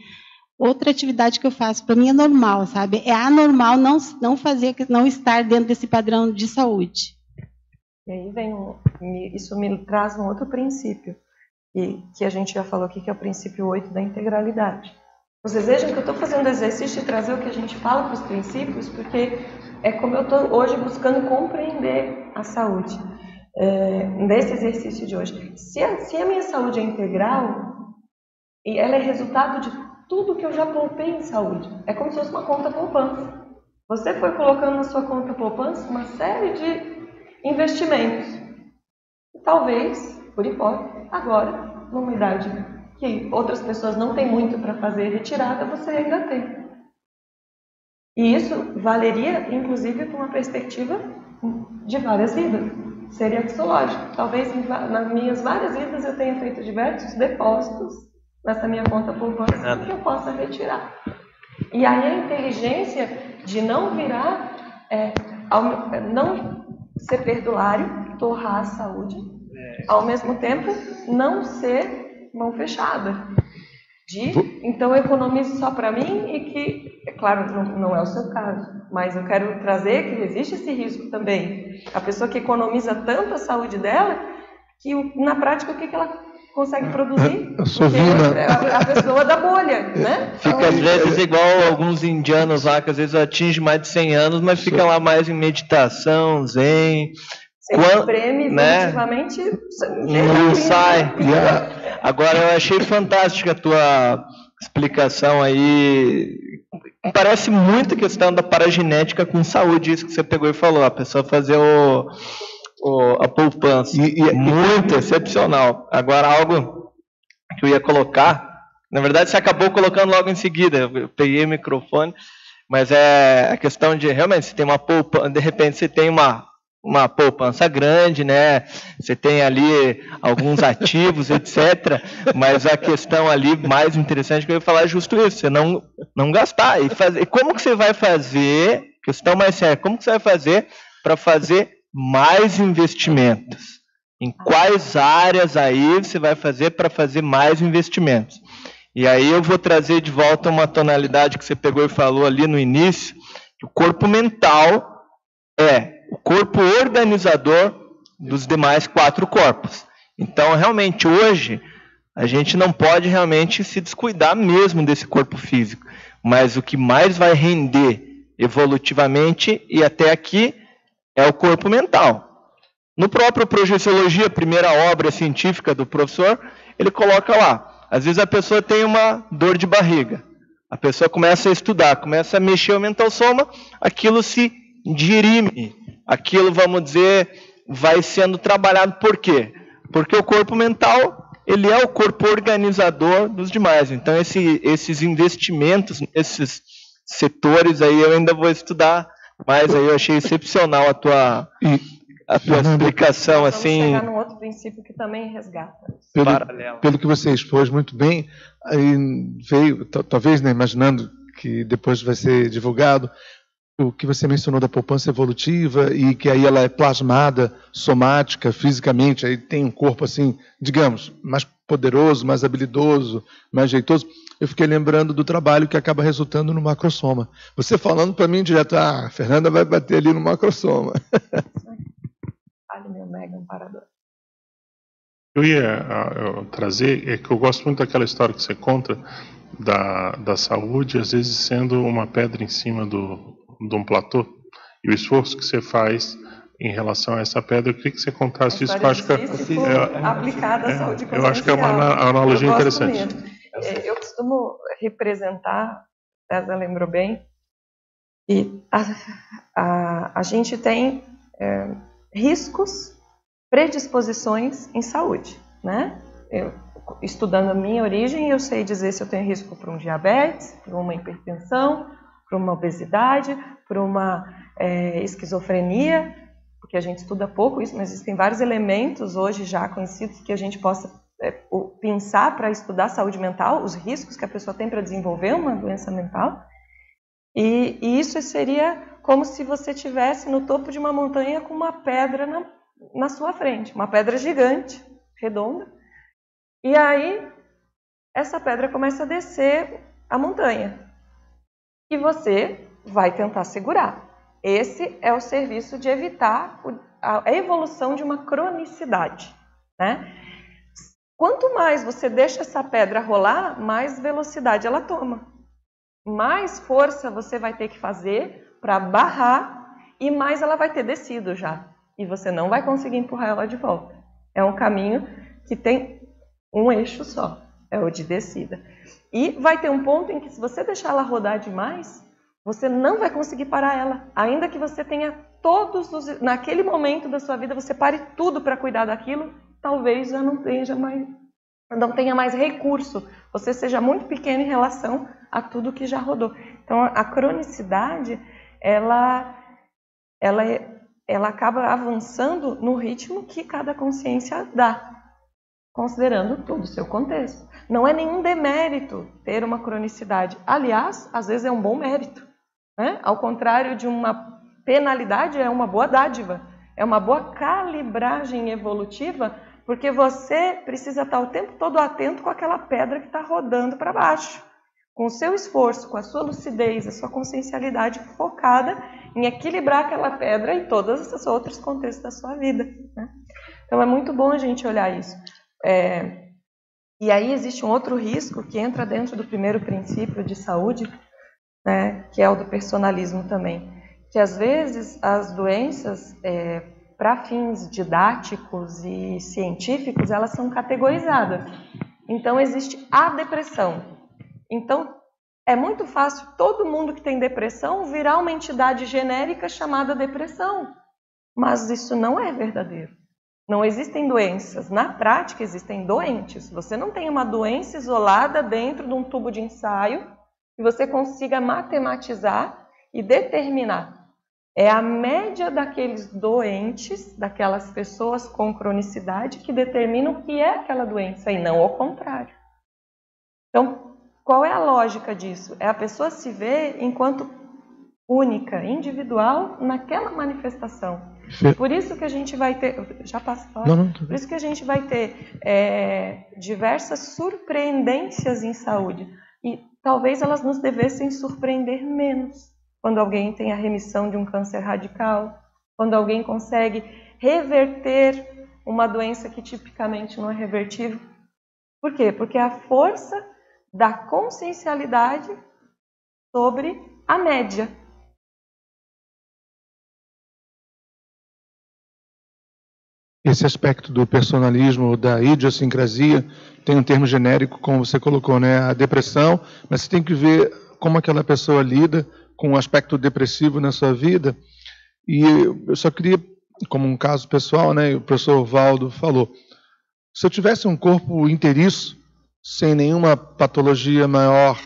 outra atividade que eu faço. Para mim é normal, sabe? É anormal não, não fazer, não estar dentro desse padrão de saúde. E aí vem, um, isso me traz um outro princípio, que, que a gente já falou aqui, que é o princípio 8 da integralidade. Vocês vejam que eu estou fazendo exercício de trazer o que a gente fala para os princípios, porque é como eu estou hoje buscando compreender a saúde, é, nesse exercício de hoje. Se a, se a minha saúde é integral, e ela é resultado de tudo que eu já poupei em saúde, é como se fosse uma conta poupança. Você foi colocando na sua conta poupança uma série de investimentos. E talvez, por hipótese, agora, numa idade que outras pessoas não têm muito para fazer retirada, você ainda tem. E isso valeria, inclusive, para uma perspectiva de várias vidas. Seria psicológico. Talvez nas minhas várias vidas eu tenha feito diversos depósitos nessa minha conta poupança que eu possa retirar. E aí a inteligência de não virar, é, não ser perdulário, torrar a saúde, é. ao mesmo tempo não ser mão fechada. De, então eu economizo só para mim e que, é claro, não, não é o seu caso, mas eu quero trazer que existe esse risco também. A pessoa que economiza tanto a saúde dela, que na prática o que, que ela consegue produzir? Eu sou Vina. É a pessoa da bolha, (laughs) né? Fica às vezes igual alguns indianos lá, que às vezes atinge mais de 100 anos, mas fica lá mais em meditação, zen. Sem Quando, prêmio, né? Não sai. Yeah. Agora, eu achei fantástica a tua explicação aí. Parece muito a questão da paragenética com saúde, isso que você pegou e falou. A pessoa fazer o, o a poupança. E, e, muito e... excepcional. Agora, algo que eu ia colocar. Na verdade, você acabou colocando logo em seguida. Eu peguei o microfone. Mas é a questão de realmente, você tem uma poupança, de repente você tem uma uma poupança grande, né? Você tem ali alguns ativos, etc. Mas a questão ali mais interessante que eu ia falar é justo isso: você não, não gastar. E, fazer, como que você vai fazer? Questão mais séria: como que você vai fazer para fazer mais investimentos? Em quais áreas aí você vai fazer para fazer mais investimentos? E aí eu vou trazer de volta uma tonalidade que você pegou e falou ali no início, que o corpo mental é o corpo organizador dos demais quatro corpos. Então, realmente, hoje, a gente não pode realmente se descuidar mesmo desse corpo físico. Mas o que mais vai render evolutivamente e até aqui é o corpo mental. No próprio Projeciologia, primeira obra científica do professor, ele coloca lá. Às vezes a pessoa tem uma dor de barriga. A pessoa começa a estudar, começa a mexer o mental soma, aquilo se dirime, aquilo, vamos dizer, vai sendo trabalhado por quê? Porque o corpo mental, ele é o corpo organizador dos demais. Então, esse, esses investimentos nesses setores aí eu ainda vou estudar mais aí. Eu achei excepcional a tua, a tua explicação, Vamos assim. chegar num outro princípio que também resgata. Pelo, pelo que você expôs muito bem, aí veio, talvez, né, imaginando que depois vai ser divulgado, o que você mencionou da poupança evolutiva e que aí ela é plasmada somática, fisicamente, aí tem um corpo assim, digamos, mais poderoso, mais habilidoso, mais jeitoso. Eu fiquei lembrando do trabalho que acaba resultando no macrosoma. Você falando para mim direto, ah, a Fernanda vai bater ali no macrosoma. (laughs) Eu ia eu, trazer, é que eu gosto muito daquela história que você conta da, da saúde, às vezes sendo uma pedra em cima do, de um platô. E o esforço que você faz em relação a essa pedra, eu queria que você contasse isso. Eu acho que é, aplicada à saúde Eu acho que é uma analogia interessante. É, eu costumo representar, César lembrou bem, e a, a, a gente tem é, riscos, predisposições em saúde, né? Eu, estudando a minha origem, eu sei dizer se eu tenho risco para um diabetes, para uma hipertensão, para uma obesidade, para uma é, esquizofrenia, porque a gente estuda pouco isso, mas existem vários elementos hoje já conhecidos que a gente possa é, pensar para estudar saúde mental, os riscos que a pessoa tem para desenvolver uma doença mental. E, e, isso seria como se você tivesse no topo de uma montanha com uma pedra na, na sua frente, uma pedra gigante, redonda. E aí essa pedra começa a descer a montanha. E você vai tentar segurar. Esse é o serviço de evitar a evolução de uma cronicidade. Né? Quanto mais você deixa essa pedra rolar, mais velocidade ela toma. Mais força você vai ter que fazer para barrar e mais ela vai ter descido já. E você não vai conseguir empurrar ela de volta. É um caminho que tem um eixo só, é o de descida. E vai ter um ponto em que se você deixar ela rodar demais, você não vai conseguir parar ela. Ainda que você tenha todos os. Naquele momento da sua vida, você pare tudo para cuidar daquilo, talvez já não tenha mais. Não tenha mais recurso, você seja muito pequeno em relação a tudo que já rodou. Então, a cronicidade, ela, ela, ela acaba avançando no ritmo que cada consciência dá, considerando todo o seu contexto. Não é nenhum demérito ter uma cronicidade. Aliás, às vezes é um bom mérito. Né? Ao contrário de uma penalidade, é uma boa dádiva, é uma boa calibragem evolutiva, porque você precisa estar o tempo todo atento com aquela pedra que está rodando para baixo. Com o seu esforço, com a sua lucidez, a sua consciencialidade focada em equilibrar aquela pedra em todos os outros contextos da sua vida. Né? Então é muito bom a gente olhar isso. É... E aí existe um outro risco que entra dentro do primeiro princípio de saúde, né, que é o do personalismo também, que às vezes as doenças, é, para fins didáticos e científicos, elas são categorizadas. Então existe a depressão. Então é muito fácil todo mundo que tem depressão virar uma entidade genérica chamada depressão. Mas isso não é verdadeiro. Não existem doenças. Na prática, existem doentes. Você não tem uma doença isolada dentro de um tubo de ensaio que você consiga matematizar e determinar. É a média daqueles doentes, daquelas pessoas com cronicidade, que determina o que é aquela doença e não o contrário. Então, qual é a lógica disso? É a pessoa se ver enquanto única, individual naquela manifestação. Por isso que a gente vai ter, já passa não, não, por isso que a gente vai ter é, diversas surpreendências em saúde. E talvez elas nos devessem surpreender menos quando alguém tem a remissão de um câncer radical, quando alguém consegue reverter uma doença que tipicamente não é revertível. Por quê? Porque é a força da consciencialidade sobre a média. Esse aspecto do personalismo, da idiosincrasia, tem um termo genérico, como você colocou, né? A depressão, mas você tem que ver como aquela pessoa lida com o aspecto depressivo na sua vida. E eu só queria, como um caso pessoal, né? O professor Valdo falou: se eu tivesse um corpo inteiriço, sem nenhuma patologia maior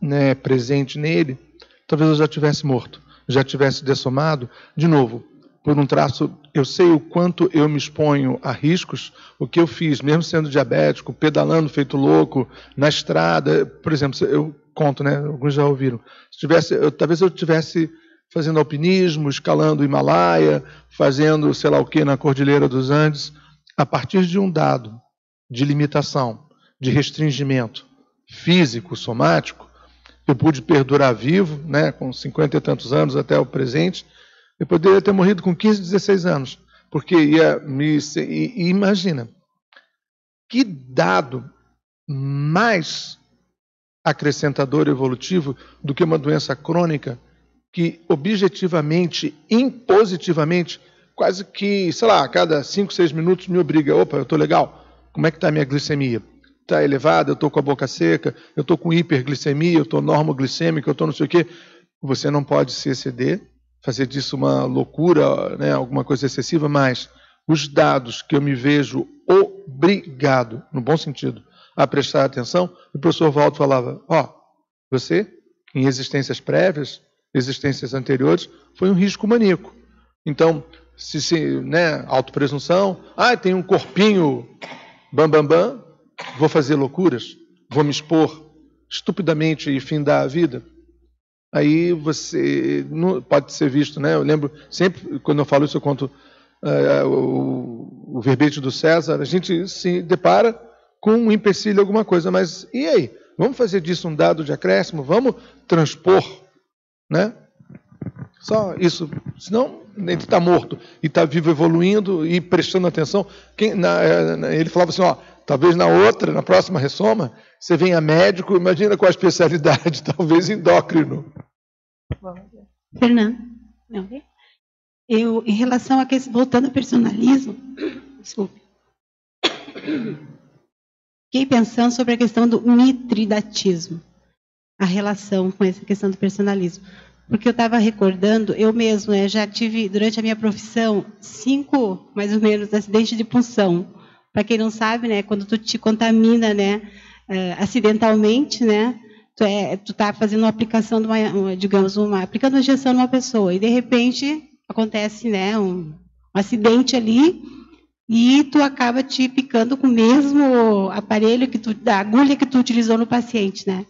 né, presente nele, talvez eu já tivesse morto, já tivesse dessomado. De novo, por um traço, eu sei o quanto eu me exponho a riscos, o que eu fiz, mesmo sendo diabético, pedalando feito louco, na estrada, por exemplo, eu conto, né? Alguns já ouviram. Se tivesse, eu, talvez eu tivesse fazendo alpinismo, escalando o Himalaia, fazendo sei lá o que na Cordilheira dos Andes, a partir de um dado de limitação, de restringimento físico, somático, eu pude perdurar vivo, né, com 50 e tantos anos até o presente, eu poderia ter morrido com 15, 16 anos, porque ia me. E, imagina, que dado mais acrescentador evolutivo do que uma doença crônica que objetivamente, impositivamente, quase que, sei lá, a cada 5, 6 minutos me obriga, opa, eu estou legal, como é que está a minha glicemia? Está elevada, eu estou com a boca seca, eu estou com hiperglicemia, eu estou normoglicêmico, eu estou não sei o quê. Você não pode se exceder, fazer disso uma loucura, né, alguma coisa excessiva, mas os dados que eu me vejo obrigado, no bom sentido, a prestar atenção, o professor Waldo falava: Ó, oh, você, em existências prévias, existências anteriores, foi um risco maníaco. Então, se, se né, autopresunção, ah, tem um corpinho bam, bam, bam, vou fazer loucuras, vou me expor estupidamente e findar a vida. Aí você não, pode ser visto, né? Eu lembro sempre, quando eu falo isso, eu conto uh, o, o verbete do César, a gente se depara com um empecilho, alguma coisa, mas e aí? Vamos fazer disso um dado de acréscimo? Vamos transpor, né? Só isso, senão ele está morto e está vivo evoluindo e prestando atenção. Quem, na, é, na, ele falava assim, ó, talvez na outra, na próxima ressoma, você venha médico, imagina qual a especialidade, (laughs) talvez endócrino. Fernando, eu, em relação a que, voltando ao personalismo, (coughs) desculpe, fiquei pensando sobre a questão do mitridatismo, a relação com essa questão do personalismo. Porque eu estava recordando, eu mesmo né, já tive, durante a minha profissão, cinco, mais ou menos, acidentes de punção. Para quem não sabe, né, quando tu te contamina né, uh, acidentalmente, né, tu é, está fazendo uma aplicação de uma, digamos, uma, aplicando uma injeção numa pessoa, e de repente acontece né, um, um acidente ali, e tu acaba te picando com o mesmo aparelho que tu, da agulha que tu utilizou no paciente, né?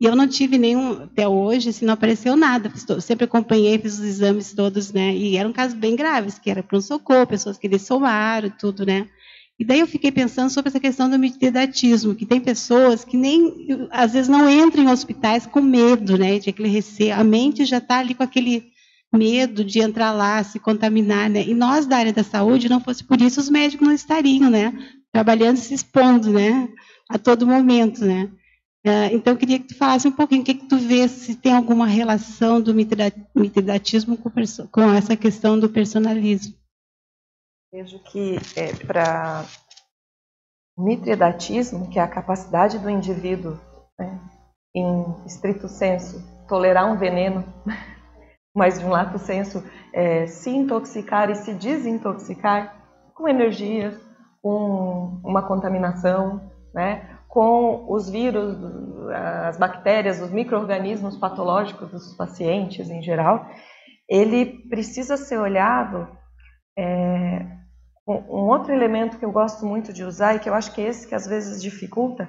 E eu não tive nenhum, até hoje, assim, não apareceu nada. Sempre acompanhei, fiz os exames todos, né? E eram casos bem graves, que era pronto-socorro, pessoas que dessomaram, tudo, né? E daí eu fiquei pensando sobre essa questão do mitidatismo, que tem pessoas que nem, às vezes, não entram em hospitais com medo, né? De aquele receio. A mente já está ali com aquele medo de entrar lá, se contaminar, né? E nós da área da saúde, não fosse por isso, os médicos não estariam, né? Trabalhando, se expondo, né? A todo momento, né? É, então, eu queria que tu falasse um pouquinho o que, que tu vê, se tem alguma relação do mitridatismo com, com essa questão do personalismo. Vejo que é, para mitridatismo, que é a capacidade do indivíduo, né, em estrito senso, tolerar um veneno, (laughs) mas de um lato senso, é, se intoxicar e se desintoxicar com energias, com uma contaminação, né, com os vírus, as bactérias, os micro-organismos patológicos dos pacientes em geral, ele precisa ser olhado. É, um outro elemento que eu gosto muito de usar e que eu acho que é esse que às vezes dificulta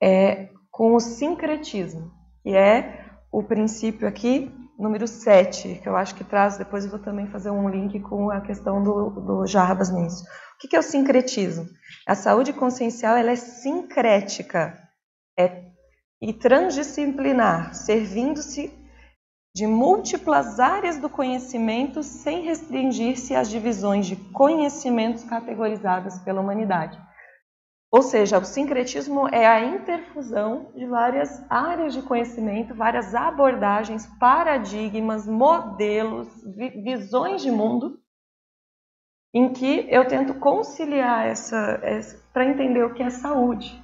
é com o sincretismo, que é o princípio aqui número 7, que eu acho que traz, depois eu vou também fazer um link com a questão do, do Jarbas nisso. O que é o sincretismo? A saúde consciencial ela é sincrética é, e transdisciplinar, servindo-se de múltiplas áreas do conhecimento sem restringir-se às divisões de conhecimentos categorizadas pela humanidade. Ou seja, o sincretismo é a interfusão de várias áreas de conhecimento, várias abordagens, paradigmas, modelos, visões de mundo, em que eu tento conciliar essa, essa para entender o que é saúde.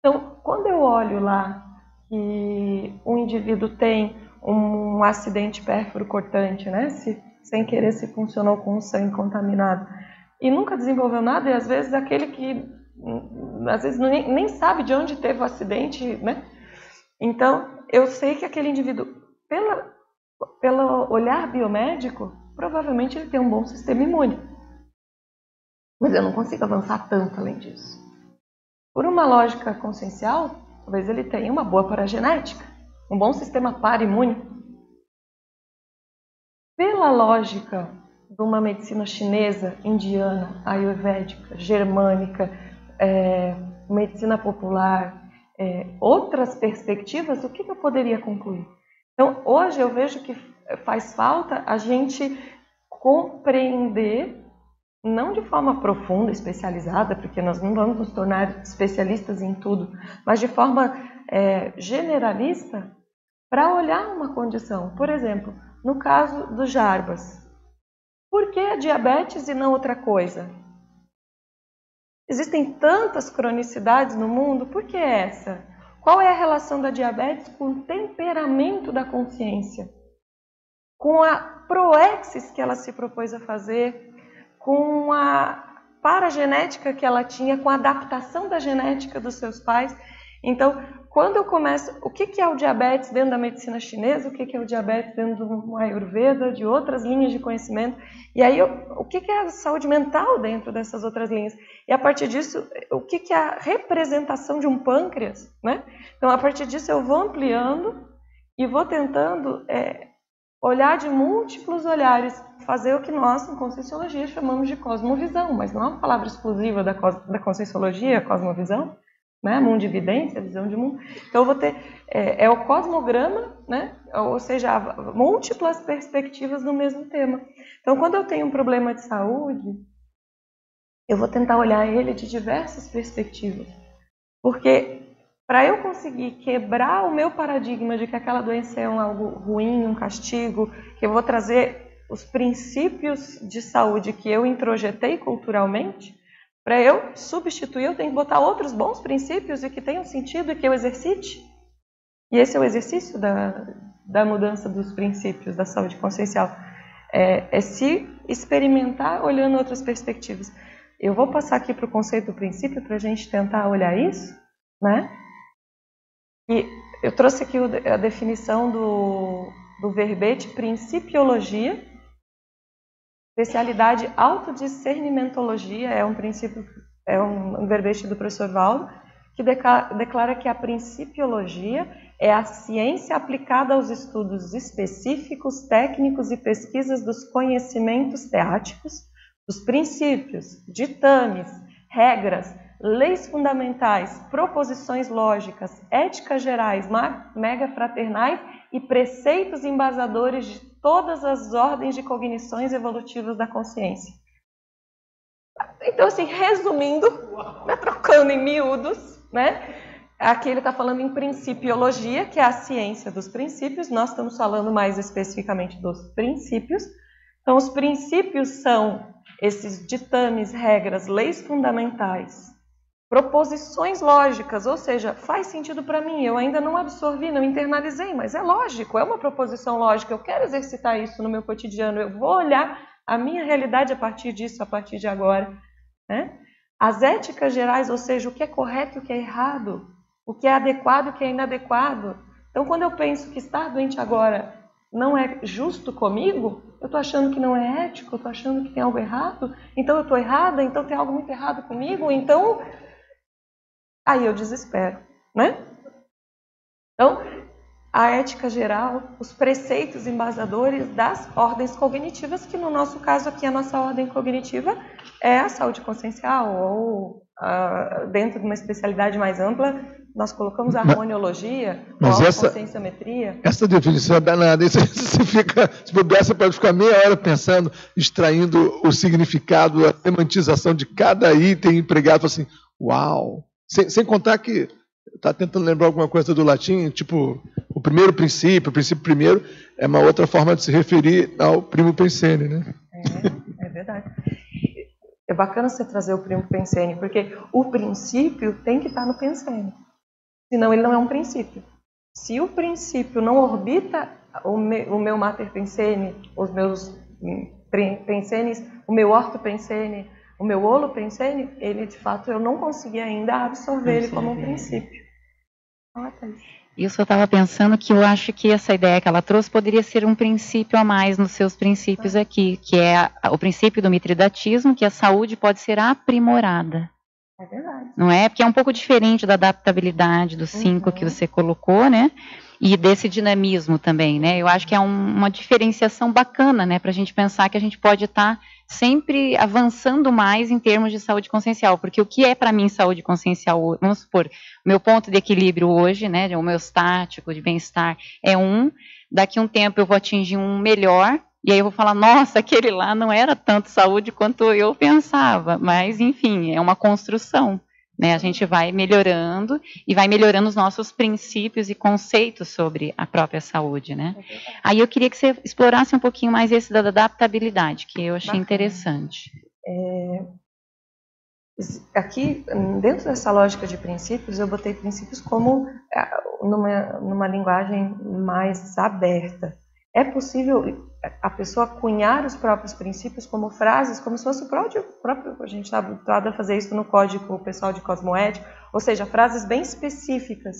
Então, quando eu olho lá que um indivíduo tem um acidente pérfuro cortante, né? Se, sem querer se funcionou com o sangue contaminado e nunca desenvolveu nada, e às vezes aquele que às vezes nem, nem sabe de onde teve o acidente, né? Então, eu sei que aquele indivíduo, pela, pelo olhar biomédico, provavelmente ele tem um bom sistema imune. Mas eu não consigo avançar tanto além disso. Por uma lógica consciencial, talvez ele tenha uma boa paragenética, um bom sistema para-imune. Pela lógica de uma medicina chinesa, indiana, ayurvédica, germânica, é, medicina popular, é, outras perspectivas, o que, que eu poderia concluir? Então, hoje eu vejo que faz falta a gente compreender não de forma profunda, especializada, porque nós não vamos nos tornar especialistas em tudo, mas de forma é, generalista, para olhar uma condição. Por exemplo, no caso do Jarbas, por que a diabetes e não outra coisa? Existem tantas cronicidades no mundo, por que essa? Qual é a relação da diabetes com o temperamento da consciência? Com a proexis que ela se propôs a fazer, com a paragenética que ela tinha, com a adaptação da genética dos seus pais. Então, quando eu começo, o que é o diabetes dentro da medicina chinesa, o que é o diabetes dentro do Ayurveda, de outras linhas de conhecimento, e aí o que é a saúde mental dentro dessas outras linhas? E a partir disso, o que é a representação de um pâncreas, né? Então, a partir disso, eu vou ampliando e vou tentando é, olhar de múltiplos olhares, fazer o que nós, em Conscienciologia, chamamos de cosmovisão, mas não é uma palavra exclusiva da, da Conscienciologia, cosmovisão, né? Mundividência, visão de mundo. Então, eu vou ter, é, é, o cosmograma, né? ou seja, múltiplas perspectivas no mesmo tema. Então, quando eu tenho um problema de saúde, eu vou tentar olhar ele de diversas perspectivas. Porque para eu conseguir quebrar o meu paradigma de que aquela doença é um algo ruim, um castigo, que eu vou trazer os princípios de saúde que eu introjetei culturalmente, para eu substituir, eu tenho que botar outros bons princípios e que tenham sentido e que eu exercite. E esse é o exercício da, da mudança dos princípios da saúde consciencial. É, é se experimentar olhando outras perspectivas. Eu vou passar aqui para o conceito do princípio para a gente tentar olhar isso, né? E eu trouxe aqui a definição do, do verbete principiologia, Especialidade autodiscernimentologia é um princípio, é um, verbete do professor Valdo, que declara que a principiologia é a ciência aplicada aos estudos específicos, técnicos e pesquisas dos conhecimentos teáticos, dos princípios, ditames, regras, leis fundamentais, proposições lógicas, éticas gerais, mega fraternais e preceitos embasadores de todas as ordens de cognições evolutivas da consciência. Então, assim, resumindo, né, trocando em miúdos, né? Aqui ele está falando em principiologia, que é a ciência dos princípios. Nós estamos falando mais especificamente dos princípios. Então, os princípios são esses ditames, regras, leis fundamentais proposições lógicas, ou seja, faz sentido para mim, eu ainda não absorvi, não internalizei, mas é lógico, é uma proposição lógica, eu quero exercitar isso no meu cotidiano, eu vou olhar a minha realidade a partir disso, a partir de agora. Né? As éticas gerais, ou seja, o que é correto e o que é errado, o que é adequado e o que é inadequado. Então, quando eu penso que estar doente agora não é justo comigo, eu estou achando que não é ético, eu estou achando que tem algo errado, então eu estou errada, então tem algo muito errado comigo, então aí eu desespero, né? Então, a ética geral, os preceitos embasadores das ordens cognitivas, que no nosso caso aqui, a nossa ordem cognitiva é a saúde consciencial, ou uh, dentro de uma especialidade mais ampla, nós colocamos a harmoniologia, mas a essa, conscienciometria. Essa definição é danada. Você, (laughs) você fica, se você pode ficar meia hora pensando, extraindo o significado, a semantização de cada item empregado, assim, uau! Sem, sem contar que está tentando lembrar alguma coisa do latim, tipo, o primeiro princípio, o princípio primeiro, é uma outra forma de se referir ao primo pensene, né? É, é verdade. É bacana você trazer o primo pensene, porque o princípio tem que estar no pensene. Senão ele não é um princípio. Se o princípio não orbita o meu, o meu mater pensene, os meus hum, pensenes, o meu orto pensene, o meu olo pensene, ele de fato eu não consegui ainda absorver ele como um princípio. E eu só estava pensando que eu acho que essa ideia que ela trouxe poderia ser um princípio a mais nos seus princípios aqui, que é a, o princípio do mitridatismo, que a saúde pode ser aprimorada. É verdade. Não é? Porque é um pouco diferente da adaptabilidade dos cinco uhum. que você colocou, né? E desse dinamismo também, né? Eu acho que é um, uma diferenciação bacana, né? Para a gente pensar que a gente pode estar tá sempre avançando mais em termos de saúde consciencial, porque o que é para mim saúde consciencial, vamos supor, meu ponto de equilíbrio hoje, né, o meu estático de bem-estar é um, daqui um tempo eu vou atingir um melhor, E aí eu vou falar, nossa, aquele lá não era tanto saúde quanto eu pensava. Mas, enfim, é uma construção. Né? A gente vai melhorando e vai melhorando os nossos princípios e conceitos sobre a própria saúde. Né? Aí eu queria que você explorasse um pouquinho mais esse da adaptabilidade, que eu achei Bacana. interessante. É, aqui, dentro dessa lógica de princípios, eu botei princípios como é, numa, numa linguagem mais aberta. É possível a pessoa cunhar os próprios princípios como frases, como se fosse o próprio, próprio a gente está habituado a fazer isso no código pessoal de cosmoética, ou seja, frases bem específicas.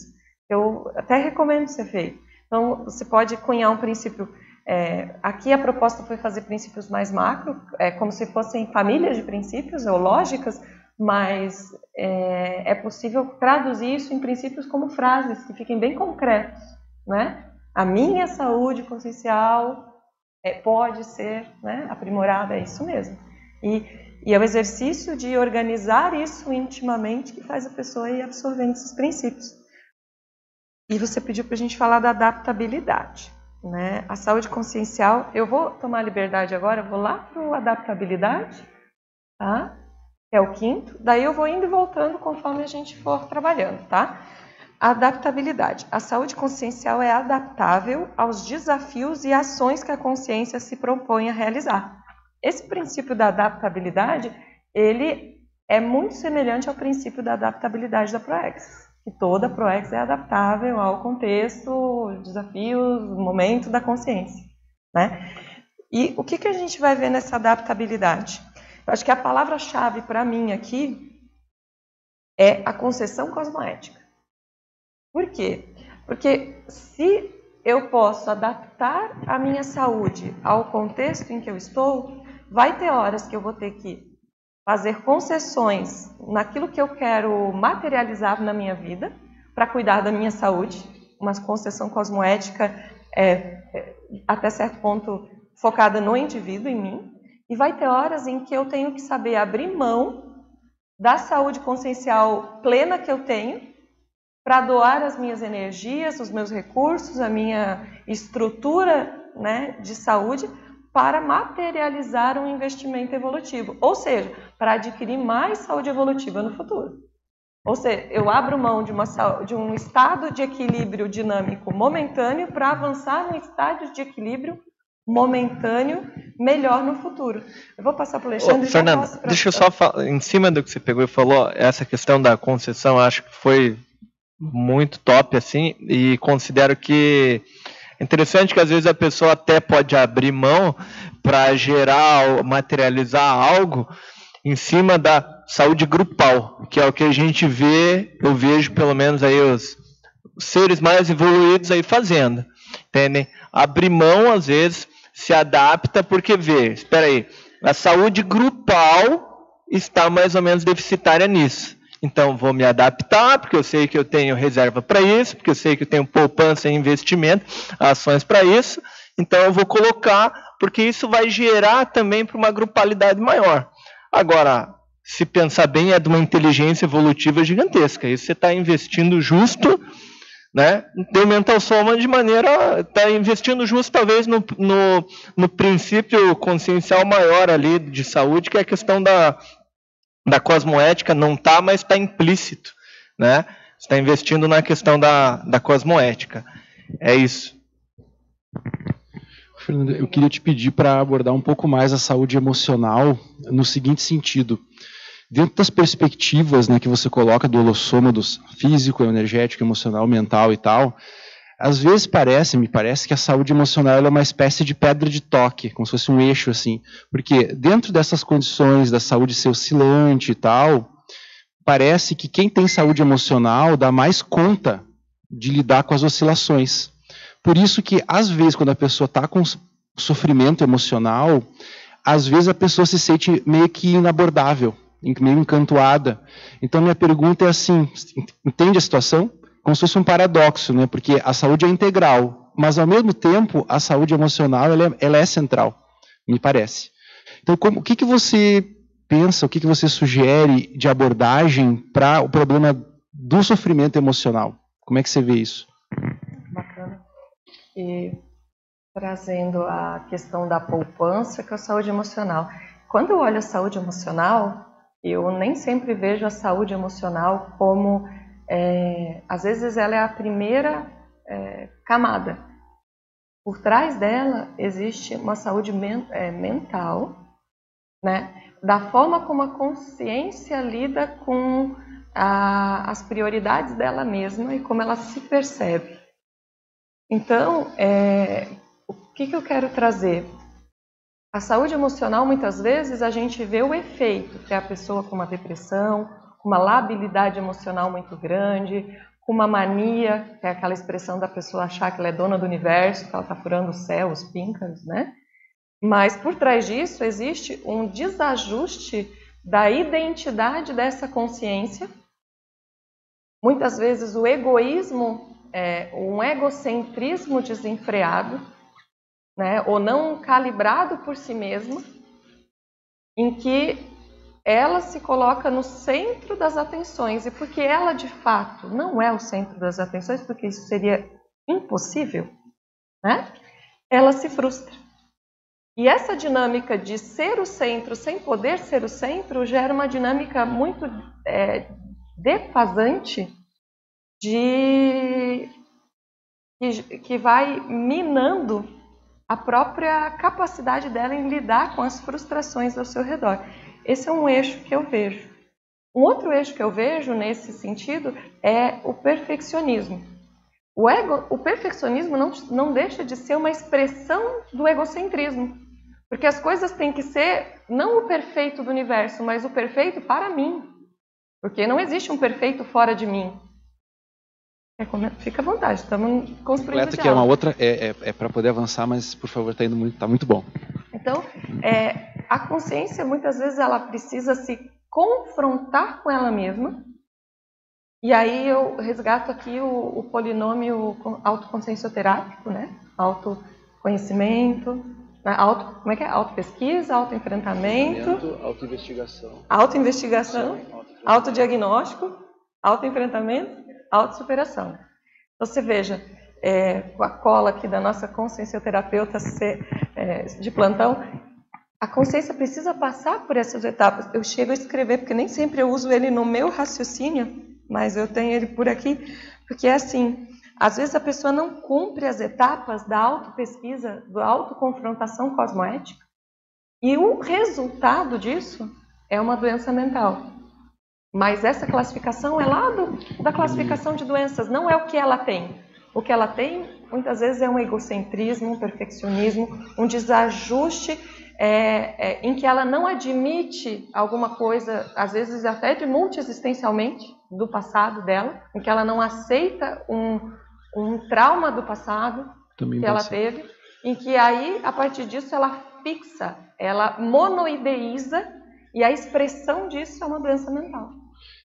Eu até recomendo ser feito. Então, você pode cunhar um princípio. É, aqui a proposta foi fazer princípios mais macro, é, como se fossem famílias de princípios ou lógicas, mas é, é possível traduzir isso em princípios como frases que fiquem bem concretos, né? A minha saúde consciencial é, pode ser né, aprimorada, é isso mesmo. E, e é o exercício de organizar isso intimamente que faz a pessoa ir absorvendo esses princípios. E você pediu para a gente falar da adaptabilidade. Né? A saúde consciencial, eu vou tomar liberdade agora, vou lá para o adaptabilidade, tá? é o quinto, daí eu vou indo e voltando conforme a gente for trabalhando, tá? Adaptabilidade. A saúde consciencial é adaptável aos desafios e ações que a consciência se propõe a realizar. Esse princípio da adaptabilidade, ele é muito semelhante ao princípio da adaptabilidade da ProEx. Que toda ProEx é adaptável ao contexto, desafios, momento da consciência. Né? E o que, que a gente vai ver nessa adaptabilidade? Eu acho que a palavra-chave para mim aqui é a concessão cosmoética. Por quê? Porque se eu posso adaptar a minha saúde ao contexto em que eu estou, vai ter horas que eu vou ter que fazer concessões naquilo que eu quero materializar na minha vida para cuidar da minha saúde, uma concessão cosmoética é, é, até certo ponto focada no indivíduo, em mim, e vai ter horas em que eu tenho que saber abrir mão da saúde consciencial plena que eu tenho para doar as minhas energias, os meus recursos, a minha estrutura né, de saúde para materializar um investimento evolutivo, ou seja, para adquirir mais saúde evolutiva no futuro. Ou seja, eu abro mão de, uma, de um estado de equilíbrio dinâmico momentâneo para avançar num estado de equilíbrio momentâneo melhor no futuro. Eu vou passar para o Alexandre. Ô, Fernando, pra... deixa eu só falar, em cima do que você pegou e falou, essa questão da concessão, acho que foi muito top, assim, e considero que é interessante que às vezes a pessoa até pode abrir mão para gerar, materializar algo em cima da saúde grupal, que é o que a gente vê, eu vejo pelo menos aí os seres mais evoluídos aí fazendo, entendem? Abrir mão às vezes se adapta porque vê, espera aí, a saúde grupal está mais ou menos deficitária nisso. Então, vou me adaptar, porque eu sei que eu tenho reserva para isso, porque eu sei que eu tenho poupança e investimento, ações para isso. Então, eu vou colocar, porque isso vai gerar também para uma grupalidade maior. Agora, se pensar bem, é de uma inteligência evolutiva gigantesca. Isso você está investindo justo, né? Deu mental soma de maneira. Está investindo justo, talvez, no, no, no princípio consciencial maior ali de saúde, que é a questão da da cosmoética não está, mas está implícito. Né? Está investindo na questão da, da cosmoética. É isso. Fernando, eu queria te pedir para abordar um pouco mais a saúde emocional no seguinte sentido. Dentro das perspectivas né, que você coloca do holossoma dos físico, energético, emocional, mental e tal, às vezes parece, me parece que a saúde emocional é uma espécie de pedra de toque, como se fosse um eixo assim, porque dentro dessas condições da saúde ser oscilante e tal, parece que quem tem saúde emocional dá mais conta de lidar com as oscilações. Por isso que às vezes quando a pessoa está com sofrimento emocional, às vezes a pessoa se sente meio que inabordável, meio encantoada. Então minha pergunta é assim, entende a situação? Como se fosse um paradoxo, né? Porque a saúde é integral, mas ao mesmo tempo a saúde emocional ela é, ela é central, me parece. Então, como, o que, que você pensa, o que, que você sugere de abordagem para o problema do sofrimento emocional? Como é que você vê isso? Bacana. E trazendo a questão da poupança com a saúde emocional. Quando eu olho a saúde emocional, eu nem sempre vejo a saúde emocional como, é, às vezes, ela é a primeira é, camada. Por trás dela existe uma saúde men é, mental, né? da forma como a consciência lida com a, as prioridades dela mesma e como ela se percebe. Então, é, o que, que eu quero trazer? A saúde emocional, muitas vezes, a gente vê o efeito, que é a pessoa com uma depressão, com uma labilidade emocional muito grande, com uma mania, que é aquela expressão da pessoa achar que ela é dona do universo, que ela está furando o céu, os píncaros, né? Mas por trás disso existe um desajuste da identidade dessa consciência. Muitas vezes o egoísmo, é, um egocentrismo desenfreado, né, ou não calibrado por si mesma, em que ela se coloca no centro das atenções, e porque ela de fato não é o centro das atenções, porque isso seria impossível, né? ela se frustra. E essa dinâmica de ser o centro sem poder ser o centro gera uma dinâmica muito é, defasante de que, que vai minando a própria capacidade dela em lidar com as frustrações ao seu redor. Esse é um eixo que eu vejo. Um outro eixo que eu vejo nesse sentido é o perfeccionismo. O, ego, o perfeccionismo não, não deixa de ser uma expressão do egocentrismo. Porque as coisas têm que ser não o perfeito do universo, mas o perfeito para mim. Porque não existe um perfeito fora de mim. É, fica à vontade, estamos construindo Completa, que é uma outra, é, é, é para poder avançar, mas por favor, está indo muito, tá muito bom. Então, é, a consciência muitas vezes ela precisa se confrontar com ela mesma. E aí eu resgato aqui o, o polinômio autoconsciencioterápico, né? Autoconhecimento, né? auto, como é que é? Autopesquisa, autoenfrentamento, autoinvestigação, autoinvestigação, autodiagnóstico, autoenfrentamento autossuperação. Então, você veja, é, com a cola aqui da nossa consciencioterapeuta é, de plantão, a consciência precisa passar por essas etapas. Eu chego a escrever, porque nem sempre eu uso ele no meu raciocínio, mas eu tenho ele por aqui, porque é assim, às vezes a pessoa não cumpre as etapas da autopesquisa, da autoconfrontação cosmoética, e o resultado disso é uma doença mental. Mas essa classificação é lá do, da classificação de doenças, não é o que ela tem. O que ela tem, muitas vezes, é um egocentrismo, um perfeccionismo, um desajuste é, é, em que ela não admite alguma coisa, às vezes até de multiexistencialmente, do passado dela, em que ela não aceita um, um trauma do passado Também que ela ser. teve, em que aí, a partir disso, ela fixa, ela monoideiza, e a expressão disso é uma doença mental.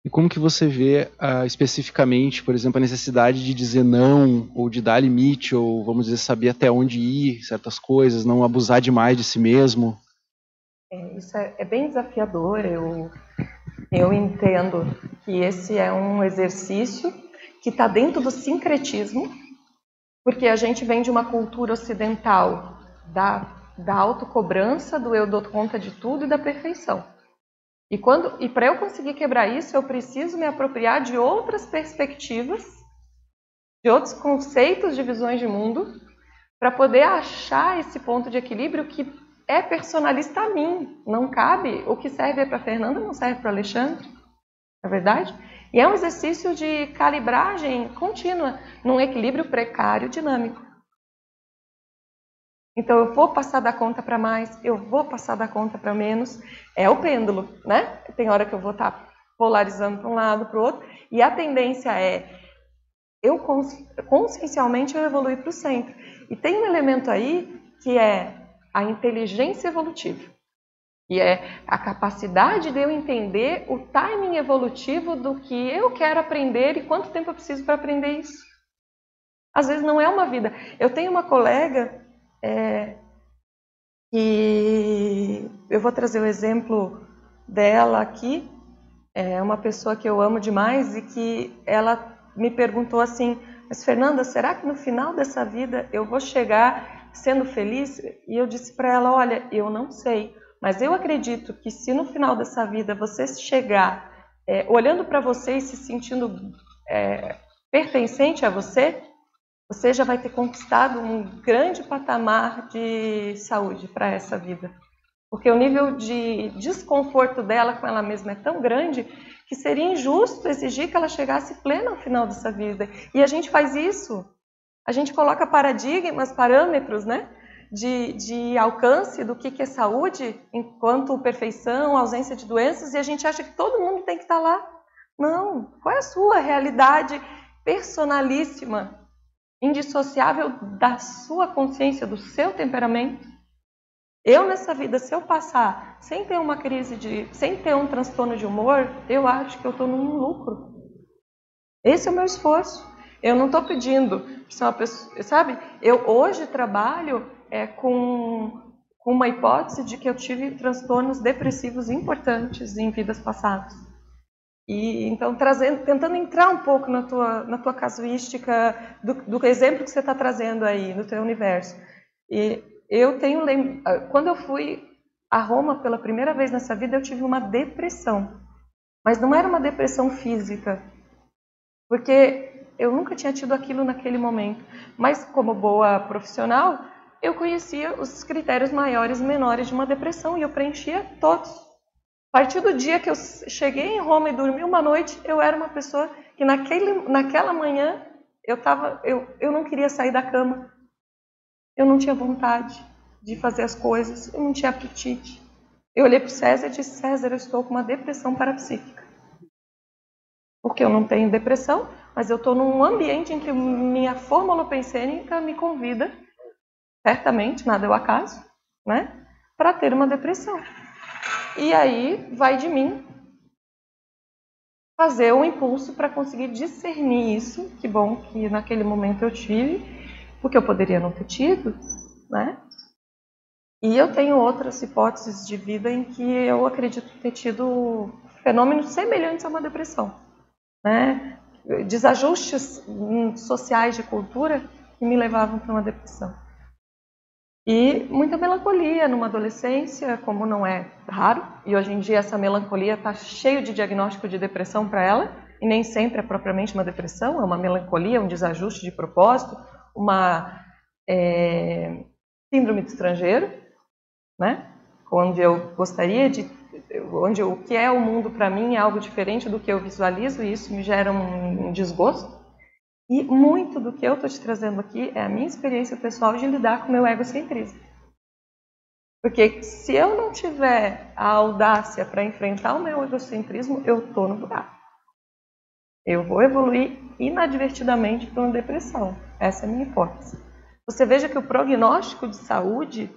E como que você vê uh, especificamente, por exemplo, a necessidade de dizer não, ou de dar limite, ou vamos dizer, saber até onde ir, certas coisas, não abusar demais de si mesmo? É, isso é, é, bem desafiador, eu, eu entendo que esse é um exercício que está dentro do sincretismo, porque a gente vem de uma cultura ocidental da, da autocobrança, do eu dou conta de tudo e da perfeição. E, quando, e para eu conseguir quebrar isso, eu preciso me apropriar de outras perspectivas, de outros conceitos de visões de mundo, para poder achar esse ponto de equilíbrio que é personalista a mim. Não cabe. O que serve para Fernanda não serve para Alexandre. É verdade? E é um exercício de calibragem contínua, num equilíbrio precário dinâmico. Então eu vou passar da conta para mais, eu vou passar da conta para menos. É o pêndulo, né? Tem hora que eu vou estar tá polarizando para um lado, para o outro, e a tendência é eu consciencialmente eu evoluir para o centro. E tem um elemento aí que é a inteligência evolutiva. E é a capacidade de eu entender o timing evolutivo do que eu quero aprender e quanto tempo eu preciso para aprender isso. Às vezes não é uma vida. Eu tenho uma colega é, e eu vou trazer o exemplo dela aqui. É uma pessoa que eu amo demais e que ela me perguntou assim: Mas Fernanda, será que no final dessa vida eu vou chegar sendo feliz? E eu disse para ela: Olha, eu não sei, mas eu acredito que se no final dessa vida você chegar é, olhando para você e se sentindo é, pertencente a você, você já vai ter conquistado um grande patamar de saúde para essa vida. Porque o nível de desconforto dela com ela mesma é tão grande que seria injusto exigir que ela chegasse plena ao final dessa vida. E a gente faz isso. A gente coloca paradigmas, parâmetros, né? De, de alcance do que, que é saúde, enquanto perfeição, ausência de doenças, e a gente acha que todo mundo tem que estar lá. Não. Qual é a sua realidade personalíssima, indissociável da sua consciência, do seu temperamento? Eu nessa vida, se eu passar sem ter uma crise de, sem ter um transtorno de humor, eu acho que eu estou num lucro. Esse é o meu esforço. Eu não estou pedindo pessoa, sabe? Eu hoje trabalho é, com, com uma hipótese de que eu tive transtornos depressivos importantes em vidas passadas. E então trazendo, tentando entrar um pouco na tua, na tua casuística do, do exemplo que você está trazendo aí no teu universo. E eu tenho quando eu fui a Roma pela primeira vez nessa vida, eu tive uma depressão. Mas não era uma depressão física, porque eu nunca tinha tido aquilo naquele momento. Mas como boa profissional, eu conhecia os critérios maiores e menores de uma depressão e eu preenchia todos. A partir do dia que eu cheguei em Roma e dormi uma noite, eu era uma pessoa que naquele, naquela manhã eu, tava, eu, eu não queria sair da cama. Eu não tinha vontade de fazer as coisas, eu não tinha apetite. Eu olhei para o César e disse: César, eu estou com uma depressão parapsíquica. Porque eu não tenho depressão, mas eu estou num ambiente em que minha fórmula pensênica me convida, certamente, nada é o acaso, né, para ter uma depressão. E aí vai de mim fazer um impulso para conseguir discernir isso. Que bom que naquele momento eu tive porque eu poderia não ter tido, né? E eu tenho outras hipóteses de vida em que eu acredito ter tido fenômenos semelhantes a uma depressão, né? Desajustes sociais de cultura que me levavam para uma depressão. E muita melancolia numa adolescência, como não é raro, e hoje em dia essa melancolia está cheio de diagnóstico de depressão para ela, e nem sempre é propriamente uma depressão, é uma melancolia, um desajuste de propósito, uma é, síndrome do estrangeiro, né? onde eu gostaria de, onde o que é o mundo para mim é algo diferente do que eu visualizo e isso me gera um, um desgosto. E muito do que eu estou te trazendo aqui é a minha experiência pessoal de lidar com o meu egocentrismo. Porque se eu não tiver a audácia para enfrentar o meu egocentrismo, eu estou no buraco. Eu vou evoluir inadvertidamente para uma depressão. Essa é a minha hipótese. Você veja que o prognóstico de saúde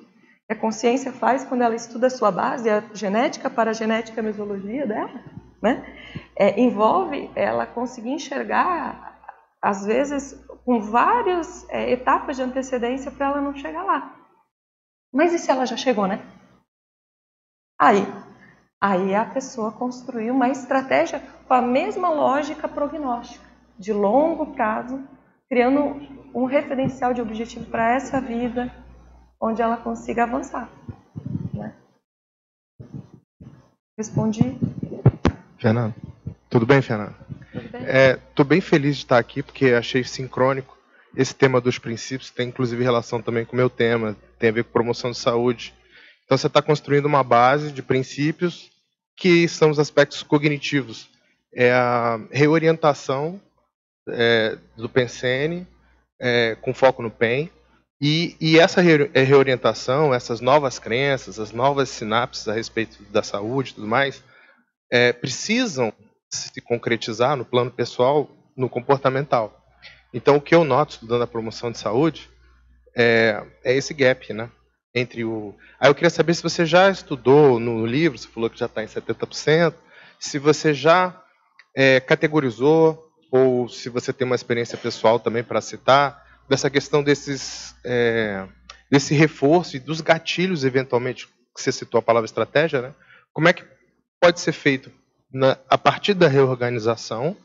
que a consciência faz quando ela estuda a sua base, a genética, para a genética, a mesologia dela, né? É, envolve ela conseguir enxergar, às vezes, com várias é, etapas de antecedência para ela não chegar lá. Mas e se ela já chegou, né? Aí, aí a pessoa construiu uma estratégia com a mesma lógica prognóstica, de longo prazo, criando um referencial de objetivo para essa vida, onde ela consiga avançar. Né? Respondi. Fernando. Tudo bem, Fernando? Estou é, bem feliz de estar aqui porque achei sincrônico. Esse tema dos princípios tem inclusive relação também com o meu tema, tem a ver com promoção de saúde. Então você está construindo uma base de princípios que são os aspectos cognitivos. É a reorientação é, do Pensene, é, com foco no PEN, e, e, essa é, reorientação, essas novas crenças, as novas sinapses a respeito da saúde e tudo mais, é, precisam se concretizar no plano pessoal, no comportamental. Então, o que eu noto estudando a promoção de saúde é, é esse gap, né? Entre o. Aí eu queria saber se você já estudou no livro, você falou que já está em 70%, se você já é, categorizou, ou se você tem uma experiência pessoal também para citar, dessa questão desses, é, desse reforço e dos gatilhos, eventualmente, que você citou a palavra estratégia, né? como é que pode ser feito na, a partir da reorganização,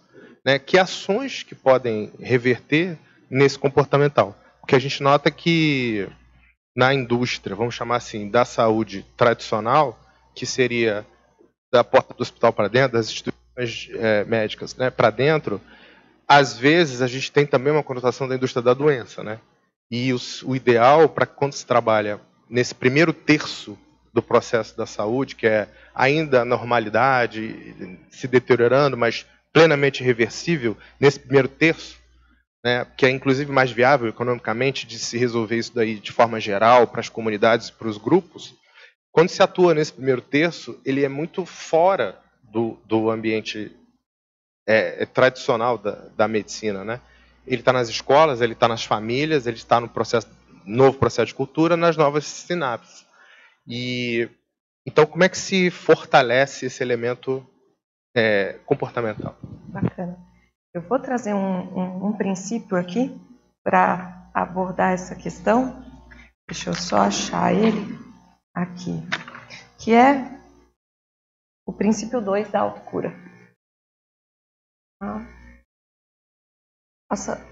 né, que ações que podem reverter nesse comportamental. Porque a gente nota que na indústria, vamos chamar assim, da saúde tradicional, que seria da porta do hospital para dentro, das instituições é, médicas né, para dentro, às vezes a gente tem também uma conotação da indústria da doença. Né? E os, o ideal para quando se trabalha nesse primeiro terço do processo da saúde, que é ainda a normalidade, se deteriorando, mas plenamente reversível, nesse primeiro terço, né, que é inclusive mais viável economicamente de se resolver isso daí de forma geral para as comunidades, para os grupos, quando se atua nesse primeiro terço, ele é muito fora do, do ambiente é, é tradicional da, da medicina, né? Ele está nas escolas, ele está nas famílias, ele está no processo novo processo de cultura, nas novas sinapses. E então, como é que se fortalece esse elemento é, comportamental? Bacana. Eu vou trazer um, um, um princípio aqui para abordar essa questão. Deixa eu só achar ele aqui, que é o princípio 2 da autocura. Ah.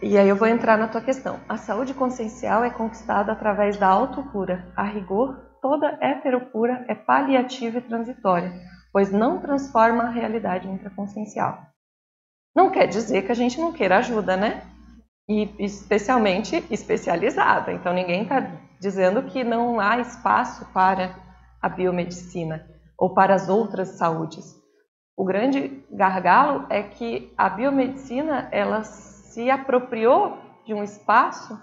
E aí eu vou entrar na tua questão. A saúde consciencial é conquistada através da autocura. A rigor, toda heterocura é paliativa e transitória, pois não transforma a realidade intraconsciencial. Não quer dizer que a gente não queira ajuda, né? E especialmente especializada. Então ninguém está dizendo que não há espaço para a biomedicina ou para as outras saúdes. O grande gargalo é que a biomedicina ela se apropriou de um espaço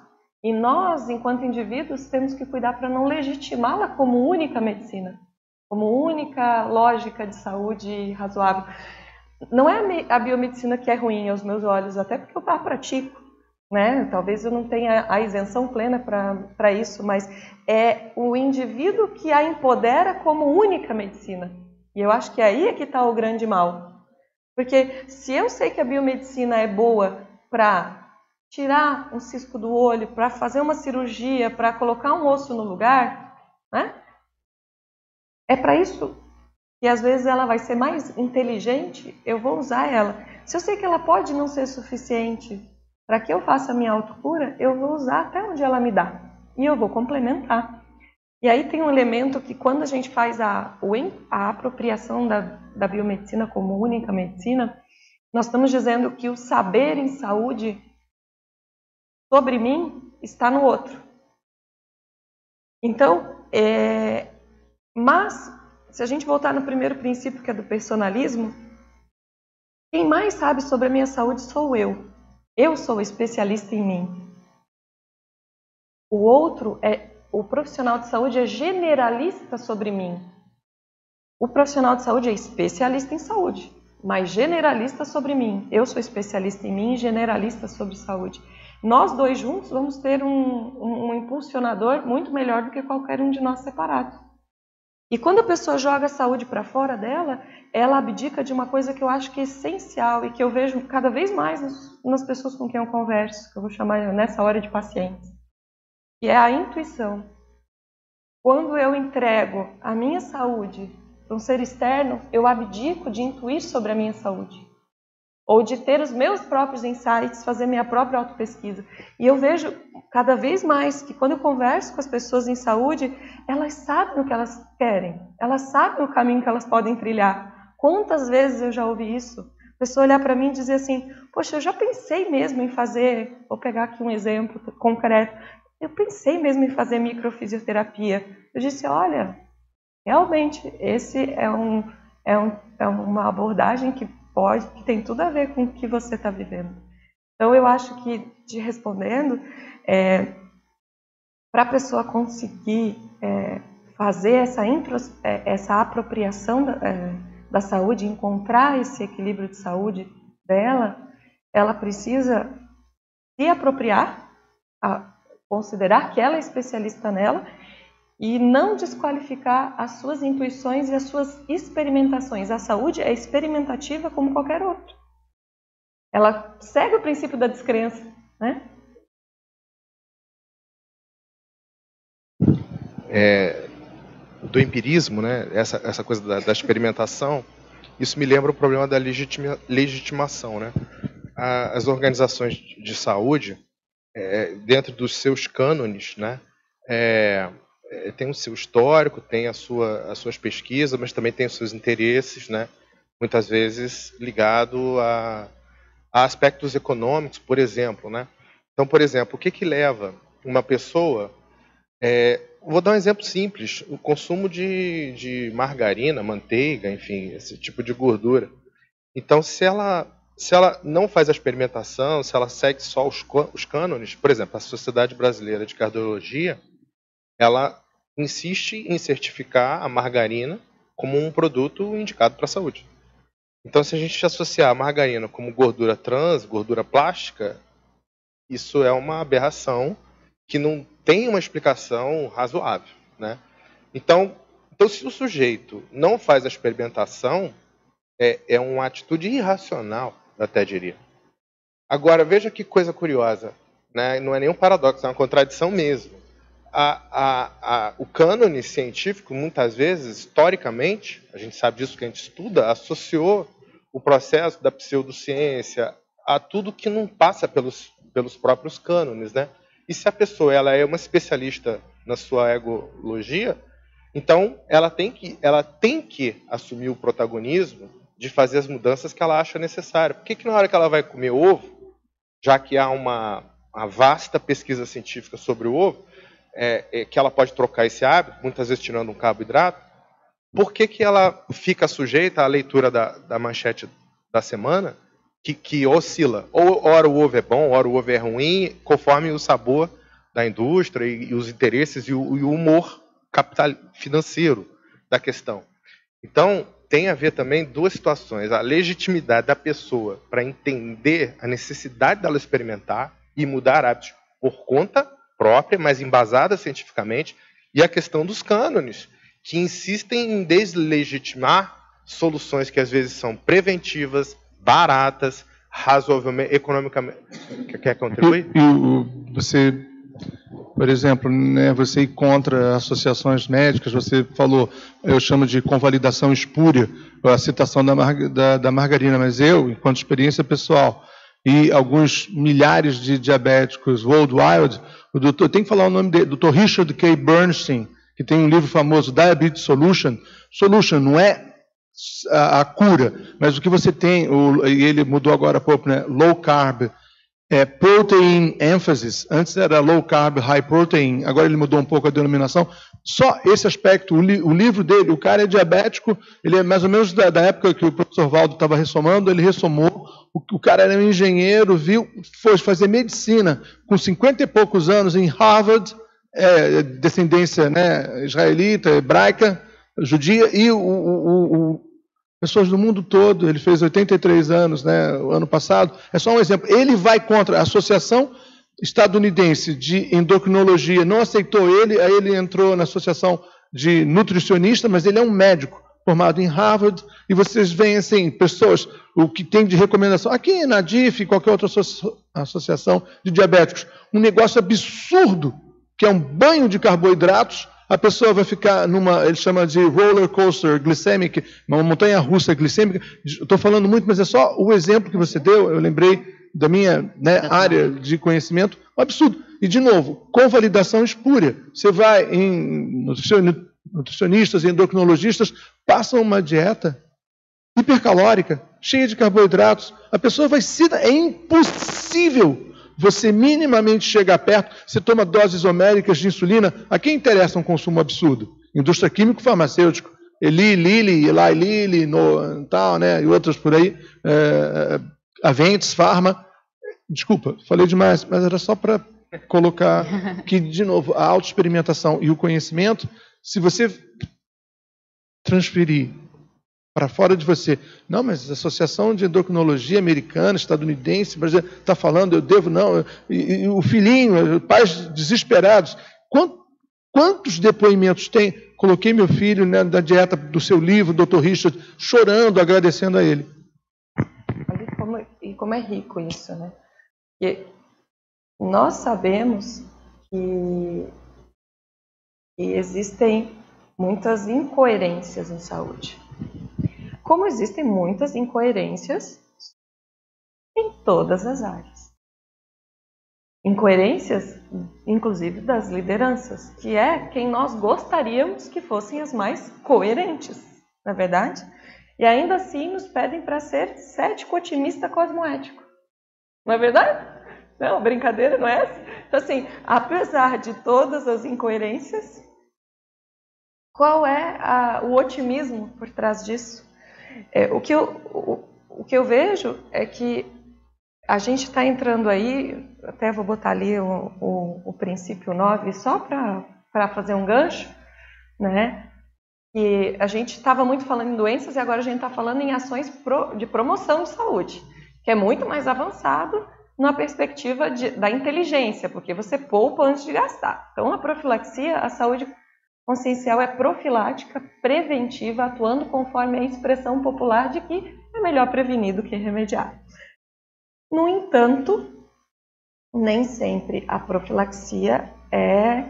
e nós, enquanto indivíduos, temos que cuidar para não legitimá-la como única medicina, como única lógica de saúde razoável. Não é a biomedicina que é ruim aos meus olhos, até porque eu a pratico. Né? Talvez eu não tenha a isenção plena para isso, mas é o indivíduo que a empodera como única medicina. E eu acho que aí é que está o grande mal. Porque se eu sei que a biomedicina é boa para tirar um cisco do olho, para fazer uma cirurgia, para colocar um osso no lugar, né? É para isso que às vezes ela vai ser mais inteligente, eu vou usar ela. Se eu sei que ela pode não ser suficiente para que eu faça a minha autocura, eu vou usar até onde ela me dá. E eu vou complementar. E aí tem um elemento que quando a gente faz a, a apropriação da, da biomedicina como única medicina, nós estamos dizendo que o saber em saúde sobre mim está no outro. Então, é, mas se a gente voltar no primeiro princípio que é do personalismo, quem mais sabe sobre a minha saúde sou eu. Eu sou especialista em mim. O outro é o profissional de saúde é generalista sobre mim. O profissional de saúde é especialista em saúde, mas generalista sobre mim. Eu sou especialista em mim e generalista sobre saúde. Nós dois juntos vamos ter um, um, impulsionador muito melhor do que qualquer um de nós separados. E quando a pessoa joga a saúde para fora dela, ela abdica de uma coisa que eu acho que é essencial e que eu vejo cada vez mais nas pessoas com quem eu converso, que eu vou chamar nessa hora de pacientes, que é a intuição. Quando eu entrego a minha saúde para um ser externo, eu abdico de intuir sobre a minha saúde ou de ter os meus próprios insights, fazer minha própria autopesquisa. E eu vejo cada vez mais que quando eu converso com as pessoas em saúde, elas sabem o que elas querem, elas sabem o caminho que elas podem trilhar. Quantas vezes eu já ouvi isso? A pessoa olhar para mim e dizer assim: Poxa, eu já pensei mesmo em fazer. Vou pegar aqui um exemplo concreto. Eu pensei mesmo em fazer microfisioterapia. Eu disse: Olha, realmente, esse é, um, é, um, é uma abordagem que pode, que tem tudo a ver com o que você está vivendo. Então, eu acho que, te respondendo, é, para a pessoa conseguir é, fazer essa, intros, é, essa apropriação da, é, da saúde, encontrar esse equilíbrio de saúde dela, ela precisa se apropriar, considerar que ela é especialista nela e não desqualificar as suas intuições e as suas experimentações. A saúde é experimentativa como qualquer outra. Ela segue o princípio da descrença, né? É, do empirismo, né? Essa, essa coisa da, da experimentação, isso me lembra o problema da legitima, legitimação, né? as organizações de saúde, é, dentro dos seus cânones, né? é, é, tem o seu histórico, tem a sua, as suas pesquisas, mas também tem os seus interesses, né? muitas vezes ligado a, a aspectos econômicos, por exemplo. Né? Então, por exemplo, o que, que leva uma pessoa. É, vou dar um exemplo simples: o consumo de, de margarina, manteiga, enfim, esse tipo de gordura. Então, se ela se ela não faz a experimentação, se ela segue só os, os cânones, por exemplo, a Sociedade Brasileira de Cardiologia, ela insiste em certificar a margarina como um produto indicado para a saúde. Então, se a gente associar a margarina como gordura trans, gordura plástica, isso é uma aberração que não tem uma explicação razoável. Né? Então, então, se o sujeito não faz a experimentação, é, é uma atitude irracional, até diria. Agora, veja que coisa curiosa. Né? Não é nenhum paradoxo, é uma contradição mesmo a, a, a, o cânone científico, muitas vezes, historicamente, a gente sabe disso que a gente estuda, associou o processo da pseudociência a tudo que não passa pelos, pelos próprios cânones. Né? E se a pessoa ela é uma especialista na sua egologia, então ela tem que, ela tem que assumir o protagonismo de fazer as mudanças que ela acha necessária. Por que, que na hora que ela vai comer ovo, já que há uma, uma vasta pesquisa científica sobre o ovo, é, é, que ela pode trocar esse hábito, muitas vezes tirando um carboidrato, por que, que ela fica sujeita à leitura da, da manchete da semana, que, que oscila? Ou ora o ovo é bom, ora o ovo é ruim, conforme o sabor da indústria e, e os interesses e o, e o humor capital financeiro da questão. Então, tem a ver também duas situações: a legitimidade da pessoa para entender a necessidade dela experimentar e mudar hábitos por conta própria, mas embasada cientificamente, e a questão dos cânones, que insistem em deslegitimar soluções que às vezes são preventivas, baratas, razoavelmente, economicamente. Quer contribuir? E, você, por exemplo, né, você ir contra associações médicas, você falou, eu chamo de convalidação espúria, a citação da, da, da margarina, mas eu, enquanto experiência pessoal, e alguns milhares de diabéticos worldwide, o doutor, tem que falar o nome dele, doutor Richard K. Bernstein, que tem um livro famoso, Diabetes Solution. Solution não é a, a cura, mas o que você tem, o, e ele mudou agora há pouco, né? Low carb, é, protein emphasis. Antes era low carb, high protein, agora ele mudou um pouco a denominação. Só esse aspecto, o, li, o livro dele, o cara é diabético, ele é mais ou menos da, da época que o professor Valdo estava ressomando, ele ressomou. O, o, cara era um engenheiro, viu, foi fazer medicina com 50 e poucos anos em Harvard, é, descendência né, israelita, hebraica, judia, e o, o, pessoas do mundo todo, ele fez 83 anos né, ano passado. É só um exemplo. Ele vai contra a Associação Estadunidense de Endocrinologia, não aceitou ele, aí ele entrou na Associação de Nutricionista, mas ele é um médico formado em Harvard, e vocês veem assim, pessoas, o que tem de recomendação, aqui na DIF, qualquer outra associação de diabéticos, um negócio absurdo, que é um banho de carboidratos, a pessoa vai ficar numa, ele chama de roller coaster glicêmica, uma montanha russa glicêmica. Estou falando muito, mas é só o exemplo que você deu, eu lembrei da minha né, área de conhecimento, um absurdo. E, de novo, com validação espúria. Você vai em nutricionistas e endocrinologistas, passam uma dieta hipercalórica, cheia de carboidratos. A pessoa vai se. É impossível você minimamente chegar perto, você toma doses homéricas de insulina, a quem interessa um consumo absurdo? Indústria químico-farmacêutico. Eli, Lilly, Eli Lilly, no, tal, né, e outras por aí, é, Aventes, Pharma. Desculpa, falei demais, mas era só para colocar que, de novo, a autoexperimentação e o conhecimento, se você transferir para fora de você. Não, mas a Associação de Endocrinologia Americana, Estadunidense, brasileira, está falando, eu devo, não. E, e, o filhinho, pais desesperados. Quantos, quantos depoimentos tem? Coloquei meu filho né, na dieta do seu livro, Dr. Richard, chorando, agradecendo a ele. E como, é rico isso, né? Porque nós sabemos que, que existem muitas incoerências em saúde como existem muitas incoerências em todas as áreas. Incoerências inclusive das lideranças, que é quem nós gostaríamos que fossem as mais coerentes, na é verdade? E ainda assim nos pedem para ser cético, otimista, cosmoético. Não é verdade? Não, brincadeira não é essa? Então, assim, apesar de todas as incoerências, qual é a, o otimismo por trás disso? É, o, que eu, o, o que eu vejo é que a gente está entrando aí, até vou botar ali o, o, o princípio 9 só para fazer um gancho, né? E a gente estava muito falando em doenças e agora a gente está falando em ações pro, de promoção de saúde, que é muito mais avançado na perspectiva de, da inteligência, porque você poupa antes de gastar. Então, a profilaxia, a saúde consciencial é profilática, preventiva, atuando conforme a expressão popular de que é melhor prevenir do que remediar. No entanto, nem sempre a profilaxia é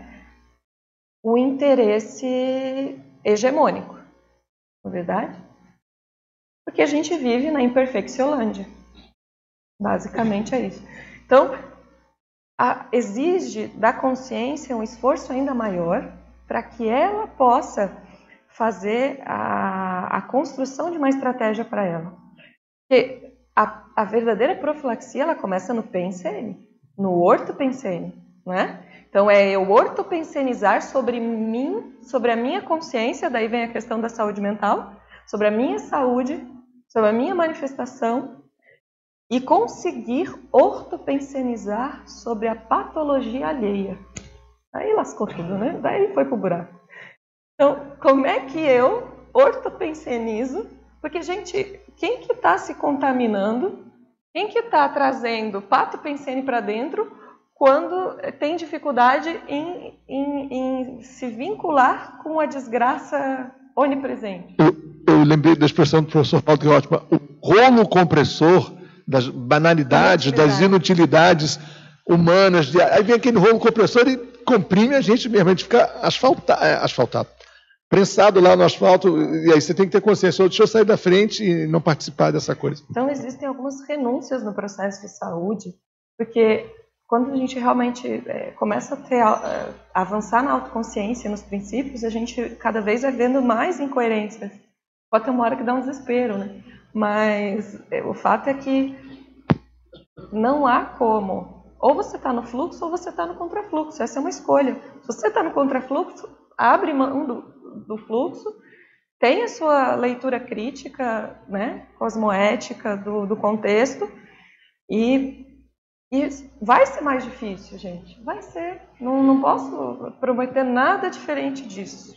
o interesse hegemônico, não é verdade? Porque a gente vive na imperfecciolândia. Basicamente é isso. Então, a, exige da consciência um esforço ainda maior para que ela possa fazer a, a construção de uma estratégia para ela. Porque a, a, verdadeira profilaxia ela começa no PNCN, no orto-PNCN, né? Então é eu ortopensenizar sobre mim, sobre a minha consciência, daí vem a questão da saúde mental, sobre a minha saúde, sobre a minha manifestação e conseguir ortopensenizar sobre a patologia alheia. Aí lascou tudo, né? Daí foi pro buraco. Então, como é que eu ortopensenizo? Porque, gente, quem que está se contaminando? Quem que está trazendo pato pensene para dentro quando tem dificuldade em, em, em, se vincular com a desgraça onipresente? Eu, eu lembrei da expressão do professor Paulo, que é ótima. O rolo compressor das banalidades, das inutilidades humanas. De... Aí vem aquele rolo compressor e comprime a gente mesmo, a gente fica asfalta... É, asfaltado, prensado lá no asfalto, e aí você tem que ter consciência, deixa eu sair da frente e não participar dessa coisa. Então existem algumas renúncias no processo de saúde, porque quando a gente realmente é, começa a ter, a, a avançar na autoconsciência, nos princípios, a gente cada vez vai vendo mais incoerências. Pode ter uma hora que dá um desespero, né? Mas é, o fato é que não há como. Ou você está no fluxo ou você está no contrafluxo. Essa é uma escolha. Se você está no contrafluxo, abre mão do, do fluxo, tem a sua leitura crítica, né, cosmoética do, do contexto e, e vai ser mais difícil, gente. Vai ser. Não, não posso prometer nada diferente disso.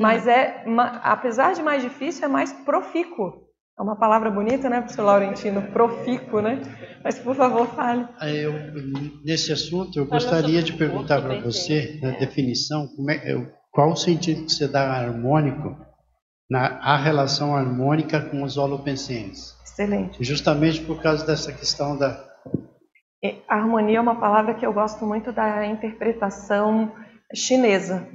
Mas é, apesar de mais difícil, é mais profícuo. É uma palavra bonita, né, professor Laurentino? Profícuo, né? Mas, por favor, fale. Eu, nesse assunto, eu gostaria de perguntar para você, na definição, é, qual o sentido que você dá harmônico, na, a relação harmônica com os holopensens? Excelente. Justamente por causa dessa questão da... A harmonia é uma palavra que eu gosto muito da interpretação chinesa,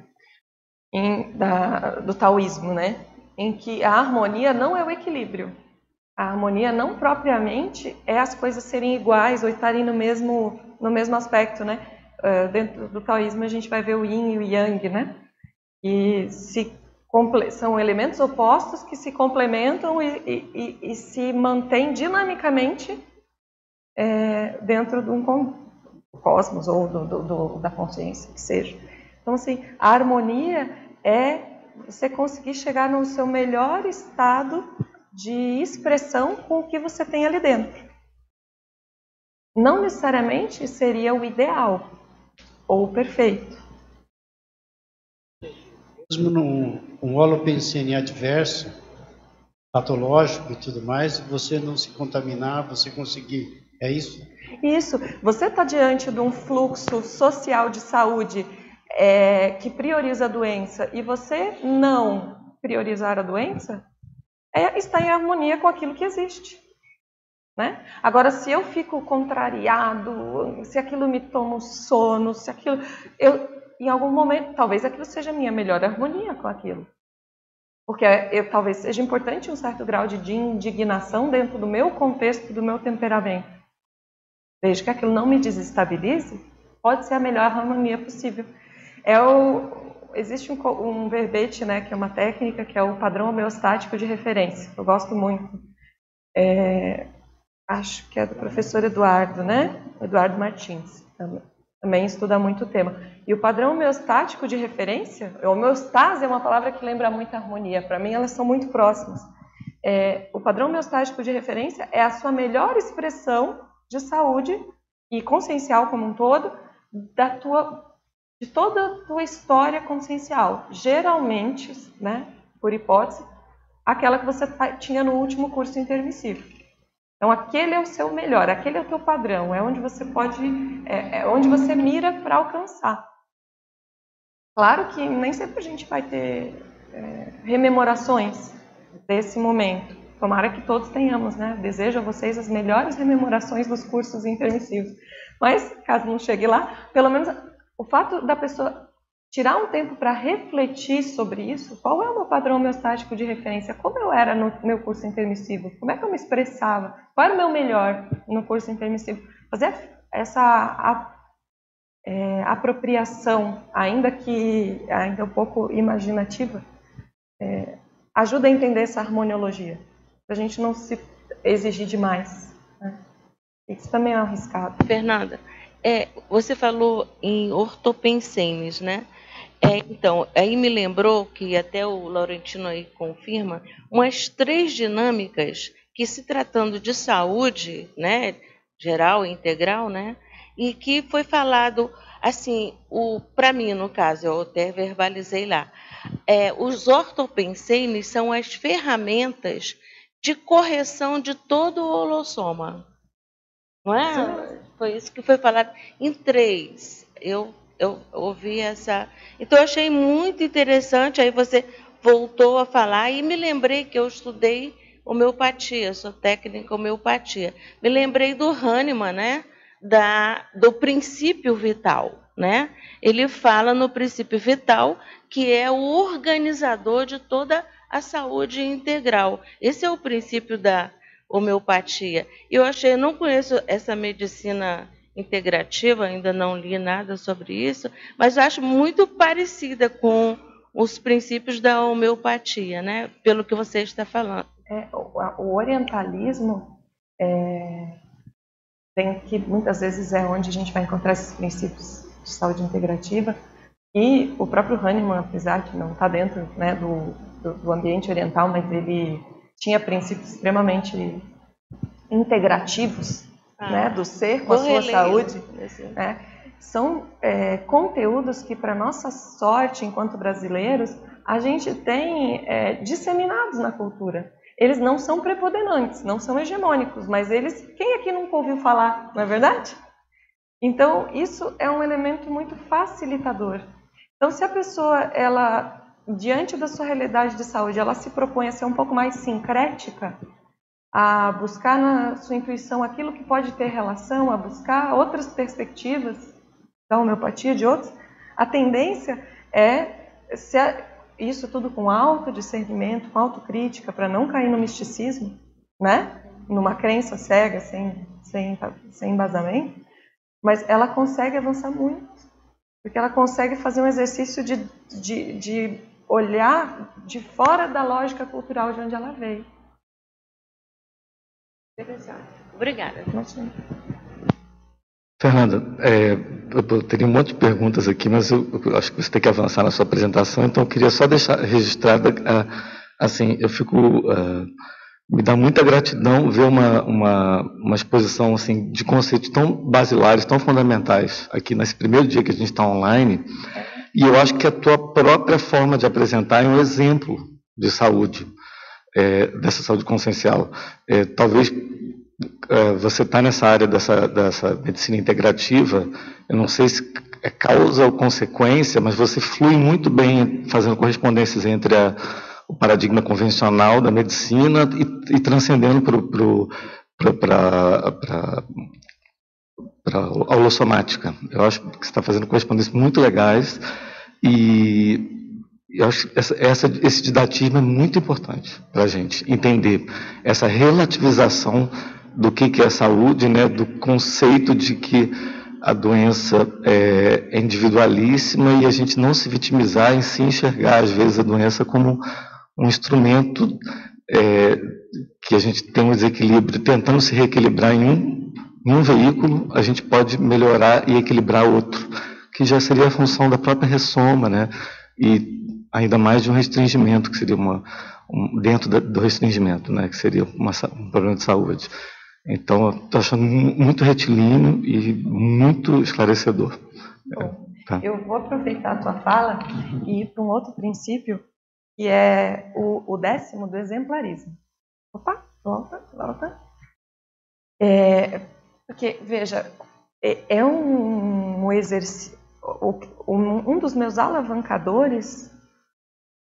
em, da, do taoísmo, né? em que a harmonia não é o equilíbrio. A harmonia não propriamente é as coisas serem iguais ou estarem no mesmo, no mesmo aspecto, né? Uh, dentro do taoísmo a gente vai ver o yin e o yang, né? E se, são elementos opostos que se complementam e, e, e se mantêm dinamicamente é, dentro de um cosmos ou do, do, do, da consciência, que seja. Então, assim, a harmonia é você conseguir chegar no seu melhor estado de expressão com o que você tem ali dentro. Não necessariamente seria o ideal ou o perfeito. Mesmo num um holopensene adverso, patológico e tudo mais, você não se contaminar, você conseguir. É isso? Isso. Você está diante de um fluxo social de saúde é, que prioriza a doença e você não priorizar a doença, é, está em harmonia com aquilo que existe. Né? Agora, se eu fico contrariado, se aquilo me toma o sono, se aquilo. Eu, em algum momento, talvez aquilo seja a minha melhor harmonia com aquilo. Porque eu, talvez seja importante um certo grau de indignação dentro do meu contexto, do meu temperamento. Desde que aquilo não me desestabilize, pode ser a melhor harmonia possível. É o, existe um, um verbete, né, que é uma técnica, que é o padrão homeostático de referência. Eu gosto muito. É, acho que é do professor Eduardo, né? Eduardo Martins. Também estuda muito o tema. E o padrão homeostático de referência, homeostase é uma palavra que lembra muito a harmonia. Para mim, elas são muito próximas. É, o padrão homeostático de referência é a sua melhor expressão de saúde e consciencial como um todo da tua de toda a tua história consciencial. Geralmente, né, por hipótese, aquela que você tinha no último curso intermissivo. Então, aquele é o seu melhor, aquele é o teu padrão, é onde você pode, é, é onde você mira para alcançar. Claro que nem sempre a gente vai ter é, rememorações desse momento. Tomara que todos tenhamos, né? Desejo a vocês as melhores rememorações dos cursos intermissivos. Mas, caso não chegue lá, pelo menos o fato da pessoa tirar um tempo para refletir sobre isso, qual é o meu padrão homeostático de referência? Como eu era no meu curso intermissivo? Como é que eu me expressava? Qual era o meu melhor no curso intermissivo? Fazer essa a, é, apropriação, ainda que ainda um pouco imaginativa, é, ajuda a entender essa harmoniologia, a gente não se exigir demais. Né? Isso também é arriscado. Fernanda, é, você falou em ortopensenes, né? É, então, aí me lembrou que até o Laurentino aí confirma umas três dinâmicas que se tratando de saúde, né, geral e integral, né, e que foi falado assim, o para mim no caso, eu até verbalizei lá, é, os ortopensenes são as ferramentas de correção de todo o holossoma. Não é? Foi isso que foi falado em três. Eu, eu ouvi essa. Então, eu achei muito interessante. Aí você voltou a falar e me lembrei que eu estudei homeopatia, sou técnica homeopatia. Me lembrei do Hahnemann, né? Da, do princípio vital. Né? Ele fala no princípio vital que é o organizador de toda a saúde integral. Esse é o princípio da, homeopatia. Eu achei, não conheço essa medicina integrativa, ainda não li nada sobre isso, mas acho muito parecida com os princípios da homeopatia, né? Pelo que você está falando. É, o, orientalismo é, tem que muitas vezes é onde a gente vai encontrar esses princípios de saúde integrativa e o próprio Hahnemann, apesar de não estar dentro né, do, do, do ambiente oriental, mas ele tinha princípios extremamente integrativos ah, né, do ser com a sua saúde. Né, são é, conteúdos que, para nossa sorte enquanto brasileiros, a gente tem é, disseminados na cultura. Eles não são preponderantes, não são hegemônicos, mas eles, quem aqui nunca ouviu falar, não é verdade? Então, isso é um elemento muito facilitador. Então, se a pessoa, ela diante da sua realidade de saúde, ela se propõe a ser um pouco mais sincrética, a buscar na sua intuição aquilo que pode ter relação, a buscar outras perspectivas da homeopatia, de outros, a tendência é ser isso tudo com autodiscernimento, com autocrítica, para não cair no misticismo, né? numa crença cega, sem, sem, sem embasamento, mas ela consegue avançar muito, porque ela consegue fazer um exercício de, de, de olhar de fora da lógica cultural de onde ela veio. Obrigada. Fernanda, é, eu teria um monte de perguntas aqui, mas eu, eu, acho que você tem que avançar na sua apresentação, então eu queria só deixar registrada, uh, assim, eu fico, uh, me dá muita gratidão ver uma, uma, uma exposição assim, de conceitos tão basilares, tão fundamentais, aqui nesse primeiro dia que a gente está online, e eu acho que a tua própria forma de apresentar é um exemplo de saúde, é, dessa saúde consciencial. É, talvez é, você está nessa área dessa, dessa medicina integrativa, eu não sei se é causa ou consequência, mas você flui muito bem fazendo correspondências entre a, o paradigma convencional da medicina e, e transcendendo para para a holossomática. Eu acho que você está fazendo correspondências muito legais e eu acho essa, essa, esse didatismo é muito importante para a gente entender essa relativização do que, que é saúde, né, do conceito de que a doença é, é individualíssima e a gente não se vitimizar em se enxergar, às vezes, a doença como um instrumento é, que a gente tem um desequilíbrio, tentando se reequilibrar em um, em um veículo, a gente pode melhorar e equilibrar outro, que já seria a função da própria ressoma, né? E ainda mais de um restringimento, que seria uma, um, dentro do restringimento, né? Que seria uma, um problema de saúde. Então, estou achando muito retilíneo e muito esclarecedor. Bom, tá. Eu vou aproveitar a tua fala e ir para um outro princípio, que é o, o décimo do exemplarismo. Opa, volta, volta. É, porque, veja, é, é um, um exercício. Um, um dos meus alavancadores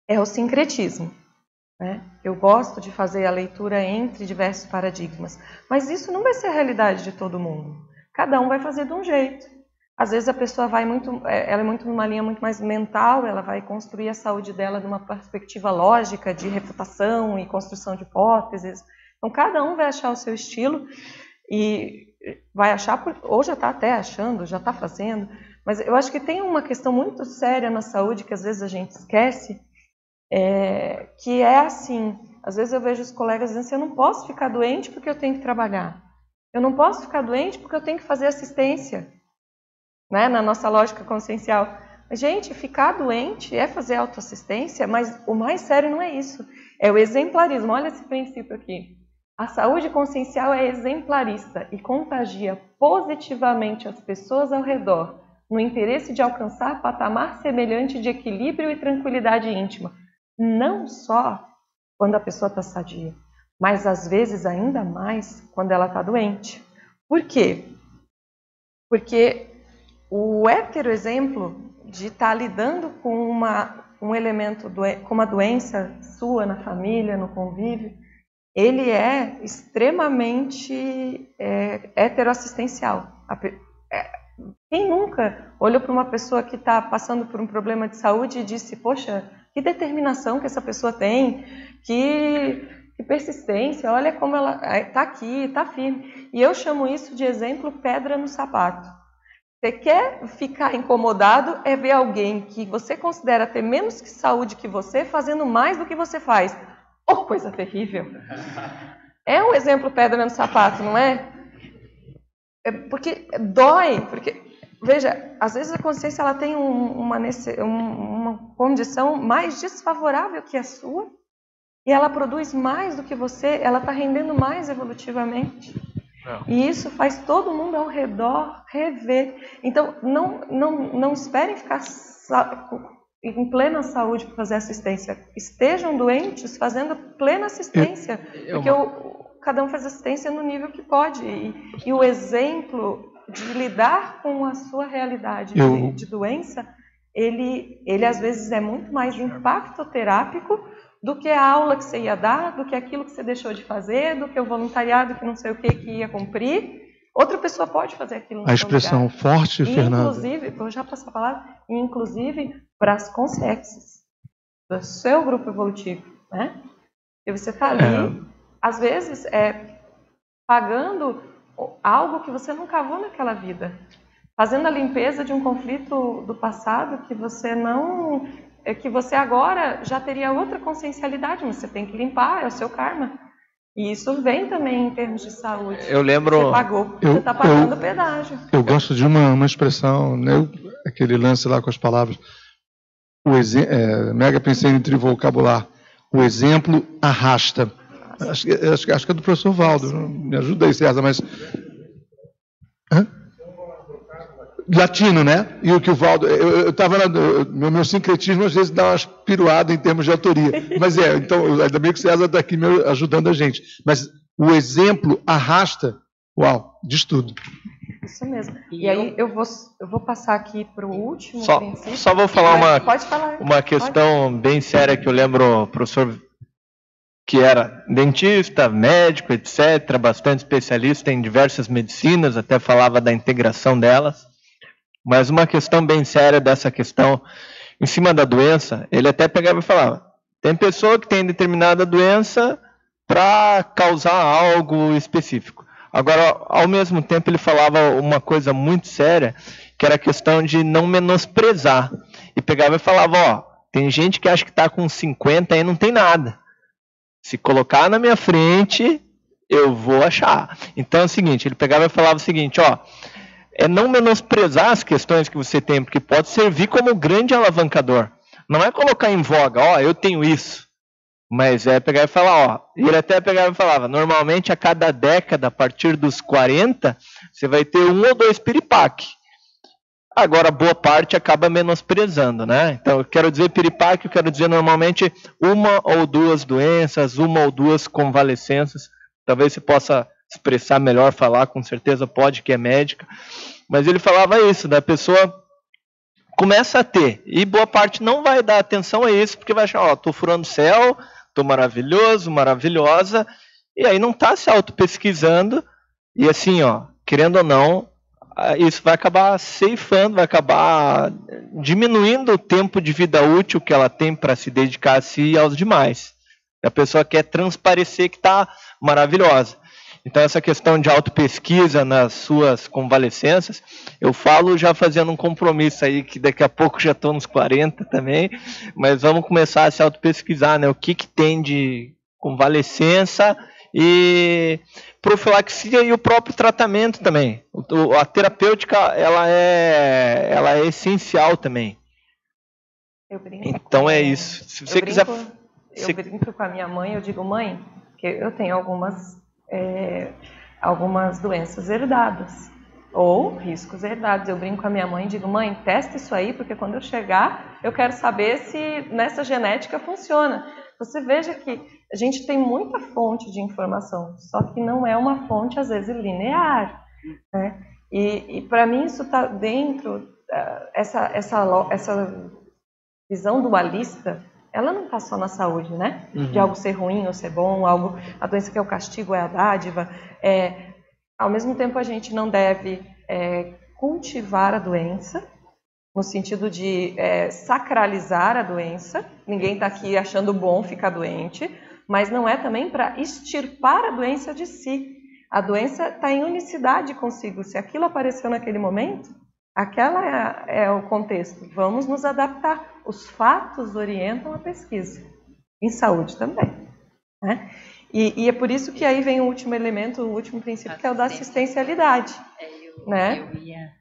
é o sincretismo. Né? Eu gosto de fazer a leitura entre diversos paradigmas, mas isso não vai ser a realidade de todo mundo. Cada um vai fazer de um jeito. Às vezes a pessoa vai muito, é, ela é muito numa linha muito mais mental, ela vai construir a saúde dela de uma perspectiva lógica de refutação e construção de hipóteses. Então cada um vai achar o seu estilo e vai achar, ou já está até achando, já está fazendo. Mas eu acho que tem uma questão muito séria na saúde que às vezes a gente esquece, é, que é assim, às vezes eu vejo os colegas dizendo assim, eu não posso ficar doente porque eu tenho que trabalhar. Eu não posso ficar doente porque eu tenho que fazer assistência, né, na nossa lógica consciencial. Gente, ficar doente é fazer autoassistência, mas o mais sério não é isso. É o exemplarismo. Olha esse princípio aqui. A saúde consciencial é exemplarista e contagia positivamente as pessoas ao redor, no interesse de alcançar patamar semelhante de equilíbrio e tranquilidade íntima não só quando a pessoa está sadia, mas às vezes ainda mais quando ela está doente. Por quê? Porque o hétero exemplo de estar tá lidando com uma, um elemento, com uma doença sua na família, no convívio, ele é extremamente é, heteroassistencial. É, quem nunca olhou para uma pessoa que está passando por um problema de saúde e disse, poxa, que determinação que essa pessoa tem, que, que persistência, olha como ela está aqui, está firme. E eu chamo isso de exemplo pedra no sapato. Você quer ficar incomodado é ver alguém que você considera ter menos que saúde que você fazendo mais do que você faz. Oh, coisa terrível! É um exemplo pedra no sapato, não é? é porque dói, porque Veja, às vezes a consciência ela tem um, uma, uma condição mais desfavorável que a sua e ela produz mais do que você, ela está rendendo mais evolutivamente. Não. E isso faz todo mundo ao redor rever. Então, não, não, não esperem ficar em plena saúde para fazer assistência. Estejam doentes fazendo plena assistência. Eu, eu, porque o, cada um faz assistência no nível que pode. E, e o exemplo de lidar com a sua realidade eu... de, de, doença, ele, ele às vezes é muito mais impactoterápico do que a aula que você ia dar, do que aquilo que você deixou de fazer, do que o voluntariado que não sei o que que ia cumprir. Outra pessoa pode fazer aquilo. a expressão lugar. forte, Fernando. Inclusive, vou já passar a palavra, inclusive para as consciências do seu grupo evolutivo, né? E você está ali, é. às vezes, é, pagando algo que você não cavou naquela vida. Fazendo a limpeza de um conflito do passado que você não. É que você agora já teria outra consciencialidade, mas você tem que limpar, é o seu karma. E isso vem também em termos de saúde. Eu lembro. Você pagou, eu, você está pagando eu, pedágio. Eu gosto de uma, uma expressão, né, aquele lance lá com as palavras. O é, mega pensei em trivocabular. O exemplo arrasta. Acho, acho, acho que é do professor Valdo. Me ajuda aí, César, mas. Hã? Latino, né? E o que o Valdo. Eu estava. Meu, meu sincretismo às vezes dá umas piruadas em termos de autoria. Mas é, então, ainda bem que o César está aqui me ajudando a gente. Mas o exemplo arrasta, uau, diz tudo. Isso mesmo. E aí eu vou, eu vou passar aqui para o último só, princípio. Só vou falar uma, falar. uma questão pode. bem séria que eu lembro, o professor que era dentista, médico, etc., bastante especialista em diversas medicinas, até falava da integração delas. Mas uma questão bem séria dessa questão, em cima da doença, ele até pegava e falava: tem pessoa que tem determinada doença para causar algo específico. Agora, ao mesmo tempo, ele falava uma coisa muito séria, que era a questão de não menosprezar. E pegava e falava, ó, tem gente que acha que está com 50 e não tem nada. Se colocar na minha frente, eu vou achar. Então é o seguinte, ele pegava e falava o seguinte, ó, é não menosprezar as questões que você tem, porque pode servir como grande alavancador. Não é colocar em voga, ó, eu tenho isso. Mas é pegar e falar, ó, ele até pegava e falava, normalmente a cada década, a partir dos 40, você vai ter um ou dois piripaque. Agora, boa parte acaba menosprezando, né? Então, eu quero dizer piripaque, eu quero dizer normalmente uma ou duas doenças, uma ou duas convalescenças. Talvez você possa expressar melhor, falar, com certeza pode, que é médica. Mas ele falava isso, da pessoa começa a ter, e boa parte não vai dar atenção a isso, porque vai achar, ó, tô furando céu, maravilhoso, maravilhosa, e aí não tá se auto-pesquisando, e assim, ó, querendo ou não, isso vai acabar ceifando, vai acabar diminuindo o tempo de vida útil que ela tem para se dedicar a si e aos demais. A pessoa quer transparecer que está maravilhosa. Então, essa questão de autopesquisa nas suas convalescenças, eu falo já fazendo um compromisso aí, que daqui a pouco já estou nos 40 também, mas vamos começar a se autopesquisar, né? O que, que tem de convalescença e profilaxia e o próprio tratamento também. A terapêutica ela é, ela é essencial também. então é isso. Se você eu quiser. Brinco, eu brinco com a minha mãe, eu digo, mãe, que eu tenho algumas, é, algumas doenças herdadas. Ou riscos herdados. Eu brinco com a minha mãe e digo, mãe, testa isso aí, porque quando eu chegar, eu quero saber se nessa genética funciona. Você veja que a gente tem muita fonte de informação, só que não é uma fonte, às vezes, linear. Né? E, e para mim isso está dentro, uh, essa, essa, essa visão dualista, ela não está só na saúde, né? Uhum. De algo ser ruim ou ser bom, algo, a doença que é o castigo é a dádiva. É, ao mesmo tempo, a gente não deve é, cultivar a doença, no sentido de é, sacralizar a doença. Ninguém está aqui achando bom ficar doente, mas não é também para extirpar a doença de si. A doença está em unicidade consigo. Se aquilo apareceu naquele momento, aquela é, é, o contexto. Vamos nos adaptar. Os fatos orientam a pesquisa. Em saúde também. Né? E, e, é por isso que aí vem o último elemento, o último princípio, que é o da assistencialidade. É, eu, né? eu ia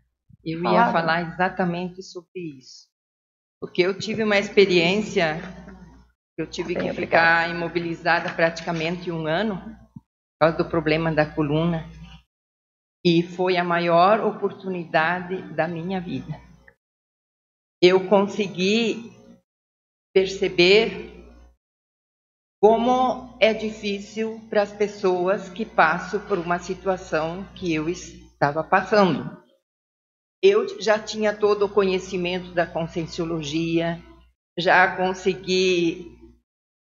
eu ia falar exatamente sobre isso. Porque eu tive uma experiência, eu tive que ficar imobilizada praticamente um ano, por causa do problema da coluna. E foi a maior oportunidade da minha vida. Eu consegui perceber como é difícil para as pessoas que passam por uma situação que eu estava passando. Eu já tinha todo o conhecimento da conscienciologia, já consegui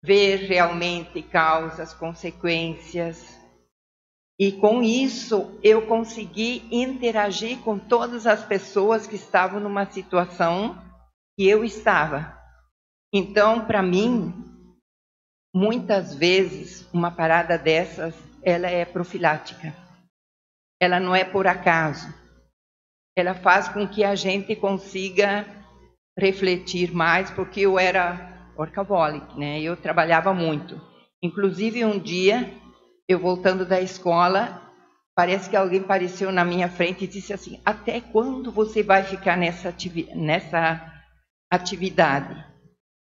ver realmente causas, consequências. E com isso eu consegui interagir com todas as pessoas que estavam numa situação que eu estava. Então, para mim, muitas vezes uma parada dessas, ela é profilática. Ela não é por acaso ela faz com que a gente consiga refletir mais, porque eu era workaholic, né? Eu trabalhava muito. Inclusive um dia, eu voltando da escola, parece que alguém apareceu na minha frente e disse assim: "Até quando você vai ficar nessa, ativi nessa atividade?"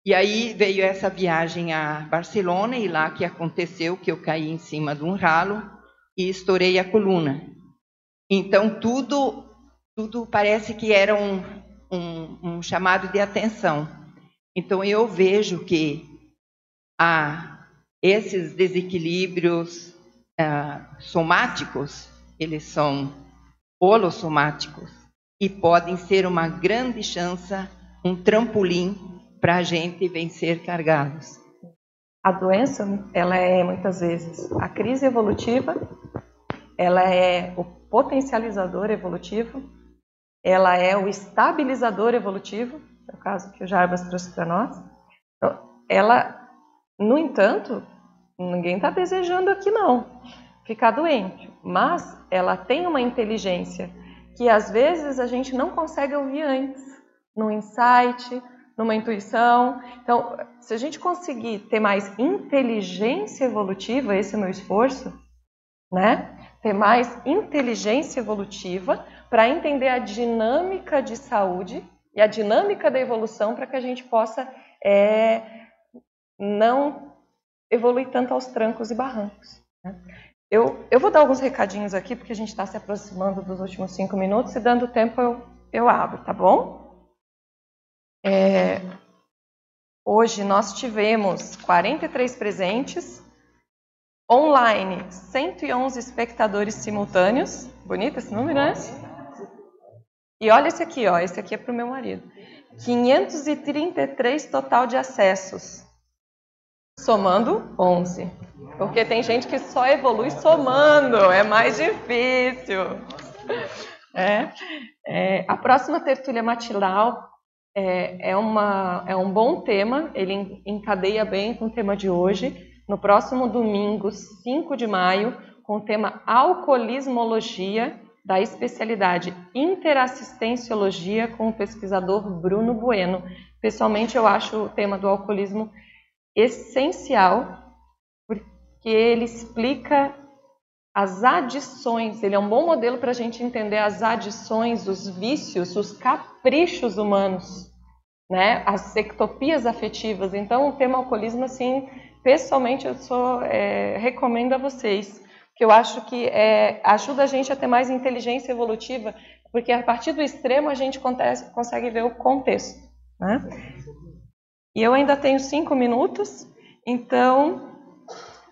E aí veio essa viagem a Barcelona e lá que aconteceu que eu caí em cima de um ralo e estourei a coluna. Então tudo tudo parece que era um, um, um chamado de atenção. Então eu vejo que há esses desequilíbrios ah, somáticos, eles são holossomáticos e podem ser uma grande chance, um trampolim para a gente vencer cargados. A doença, ela é muitas vezes a crise evolutiva, ela é o potencializador evolutivo ela é o estabilizador evolutivo, é o caso que o Jarbas trouxe para nós. Então, ela, no entanto, ninguém está desejando aqui não. ficar doente, mas ela tem uma inteligência que às vezes a gente não consegue ouvir antes, no insight, numa intuição. Então, se a gente conseguir ter mais inteligência evolutiva, esse é o meu esforço, né? Ter mais inteligência evolutiva para entender a dinâmica de saúde e a dinâmica da evolução para que a gente possa é, não evoluir tanto aos trancos e barrancos. Né? Eu, eu vou dar alguns recadinhos aqui, porque a gente está se aproximando dos últimos cinco minutos, e dando tempo eu, eu abro, tá bom? É, hoje nós tivemos 43 presentes, online 111 espectadores simultâneos. Bonito esse número, né? E olha esse aqui, ó, esse aqui é para o meu marido. 533 total de acessos, somando 11. Porque tem gente que só evolui somando, é mais difícil. É, é, a próxima tertúlia matinal é, é, uma, é um bom tema, ele encadeia bem com o tema de hoje. No próximo domingo, 5 de maio, com o tema Alcoolismologia, da especialidade Interassistenciologia, com o pesquisador Bruno Bueno. Pessoalmente, eu acho o tema do alcoolismo essencial, porque ele explica as adições, ele é um bom modelo para a gente entender as adições, os vícios, os caprichos humanos, né? as ectopias afetivas. Então, o tema alcoolismo, assim, pessoalmente, eu sou, é, recomendo a vocês, que eu acho que é, ajuda a gente a ter mais inteligência evolutiva, porque a partir do extremo a gente consegue ver o contexto. Né? E eu ainda tenho cinco minutos, então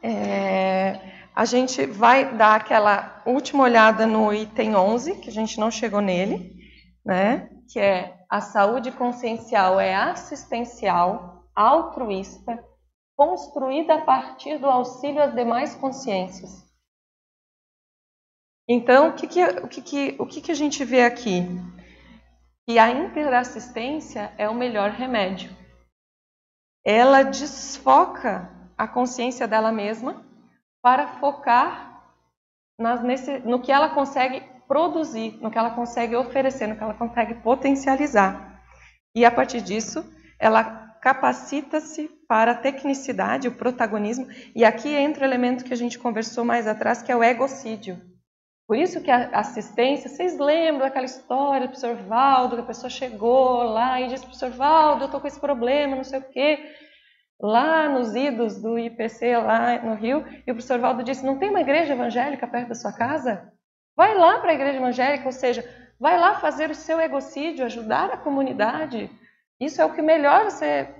é, a gente vai dar aquela última olhada no item 11, que a gente não chegou nele, né? que é a saúde consciencial é assistencial, altruísta, construída a partir do auxílio às demais consciências. Então, o que, que, o que, que, o que, que a gente vê aqui? Que a interassistência é o melhor remédio. Ela desfoca a consciência dela mesma para focar nas, nesse, no que ela consegue produzir, no que ela consegue oferecer, no que ela consegue potencializar. E a partir disso, ela capacita-se para a tecnicidade, o protagonismo, e aqui entra o elemento que a gente conversou mais atrás, que é o egocídio. Por isso que a assistência, vocês lembram daquela história do professor Valdo, que a pessoa chegou lá e disse, professor Valdo, eu estou com esse problema, não sei o quê, lá nos idos do IPC, lá no Rio, e o professor Valdo disse, não tem uma igreja evangélica perto da sua casa? Vai lá para a igreja evangélica, ou seja, vai lá fazer o seu egocídio, ajudar a comunidade. Isso é o que melhor você,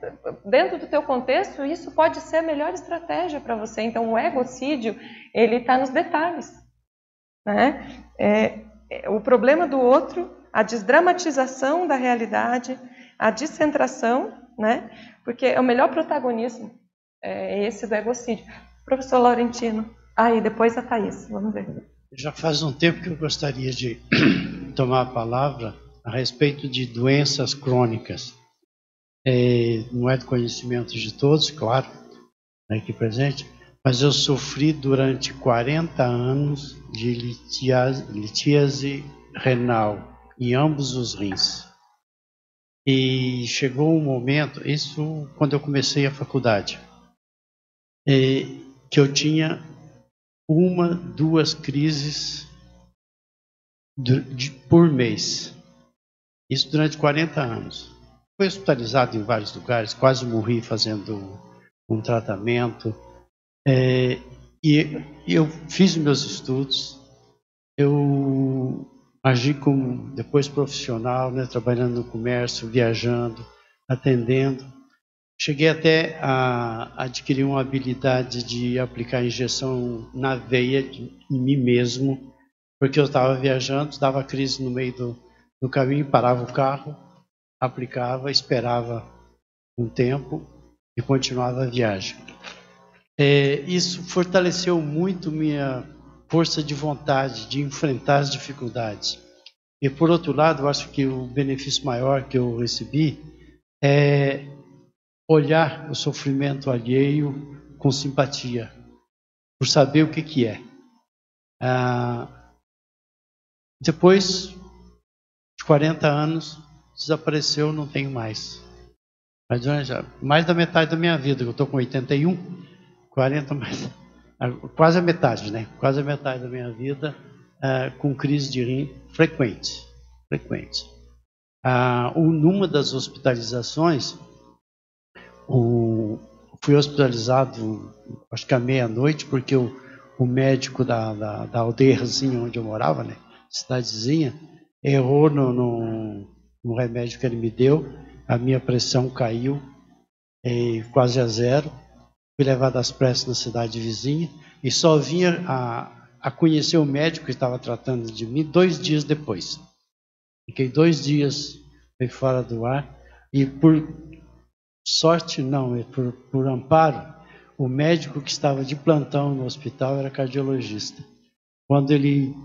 dentro do teu contexto, isso pode ser a melhor estratégia para você. Então, o egocídio, ele está nos detalhes. Né? É, é, o problema do outro, a desdramatização da realidade, a descentração, né? porque é o melhor protagonismo é esse do egocídio. Professor Laurentino, aí ah, depois a Thaís, vamos ver. Já faz um tempo que eu gostaria de (clears throat) tomar a palavra a respeito de doenças crônicas. É, não é do conhecimento de todos, claro, aqui presente, mas eu sofri durante 40 anos de litíase, litíase renal em ambos os rins. E chegou um momento, isso quando eu comecei a faculdade, é, que eu tinha uma, duas crises por mês. Isso durante 40 anos. Fui hospitalizado em vários lugares, quase morri fazendo um tratamento. É, e eu fiz meus estudos, eu agi como depois profissional, né, trabalhando no comércio, viajando, atendendo. Cheguei até a adquirir uma habilidade de aplicar injeção na veia de, em mim mesmo, porque eu estava viajando, dava crise no meio do, do caminho, parava o carro, aplicava, esperava um tempo e continuava a viagem. É, isso fortaleceu muito minha força de vontade de enfrentar as dificuldades. E por outro lado, acho que o benefício maior que eu recebi é olhar o sofrimento alheio com simpatia, por saber o que, que é. Ah, depois de 40 anos, desapareceu, não tenho mais. Mais da metade da minha vida, eu estou com 81, 40 mais, quase a metade, né? Quase a metade da minha vida ah, com crise de rim frequente, frequente. Ah, numa das hospitalizações, o, fui hospitalizado, acho que à meia-noite, porque o, o médico da, da, da aldeiazinha onde eu morava, né, cidadezinha, errou no, no, no, remédio que ele me deu, a minha pressão caiu e quase a zero. Fui levado às pressas na cidade vizinha e só vinha a, a conhecer o médico que estava tratando de mim dois dias depois. Fiquei dois dias fora do ar e por sorte não, é por, por amparo, o médico que estava de plantão no hospital era cardiologista. Quando ele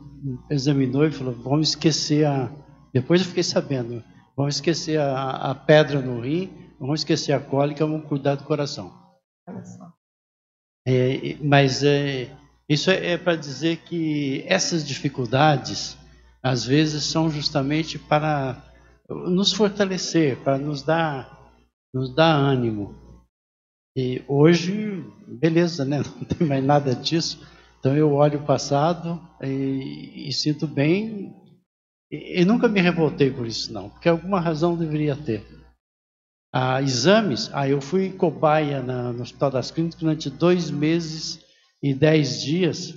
examinou, ele falou: vamos esquecer a. Depois eu fiquei sabendo, vamos esquecer a, a pedra no rim, vamos esquecer a cólica, vamos cuidar do coração. É, mas é, isso é, é para dizer que essas dificuldades, às vezes, são justamente para nos fortalecer, para nos dar nos dá ânimo. E hoje, beleza, né? (laughs) Não tem mais nada disso. Então eu olho o passado e, e sinto bem. E, e, nunca me revoltei por isso, não, porque alguma razão deveria ter. Exames, ah, eu fui cobaia na, no Hospital das Clínicas durante dois meses e dez dias,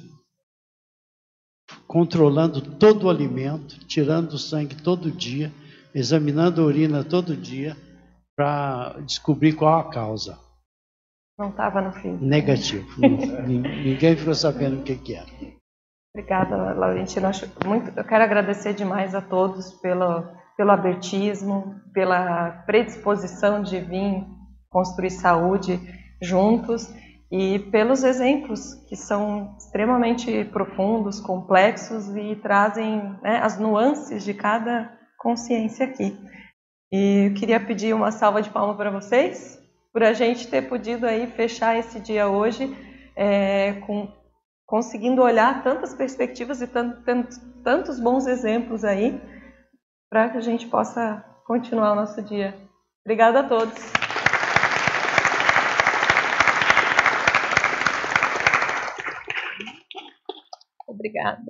controlando todo o alimento, tirando sangue todo dia, examinando a urina todo dia para descobrir qual a causa. Não estava no fim. Negativo. (laughs) Ninguém ficou sabendo o que, que era. Obrigada, Laurentino. Muito, eu quero agradecer demais a todos pelo, pelo abertismo, pela predisposição de vir construir saúde juntos e pelos exemplos que são extremamente profundos, complexos e trazem né, as nuances de cada consciência aqui. E eu queria pedir uma salva de palmas para vocês, por a gente ter podido aí fechar esse dia hoje é, com, conseguindo olhar tantas perspectivas e tantos, tantos bons exemplos aí, para que a gente possa continuar o nosso dia. Obrigada a todos. Obrigada.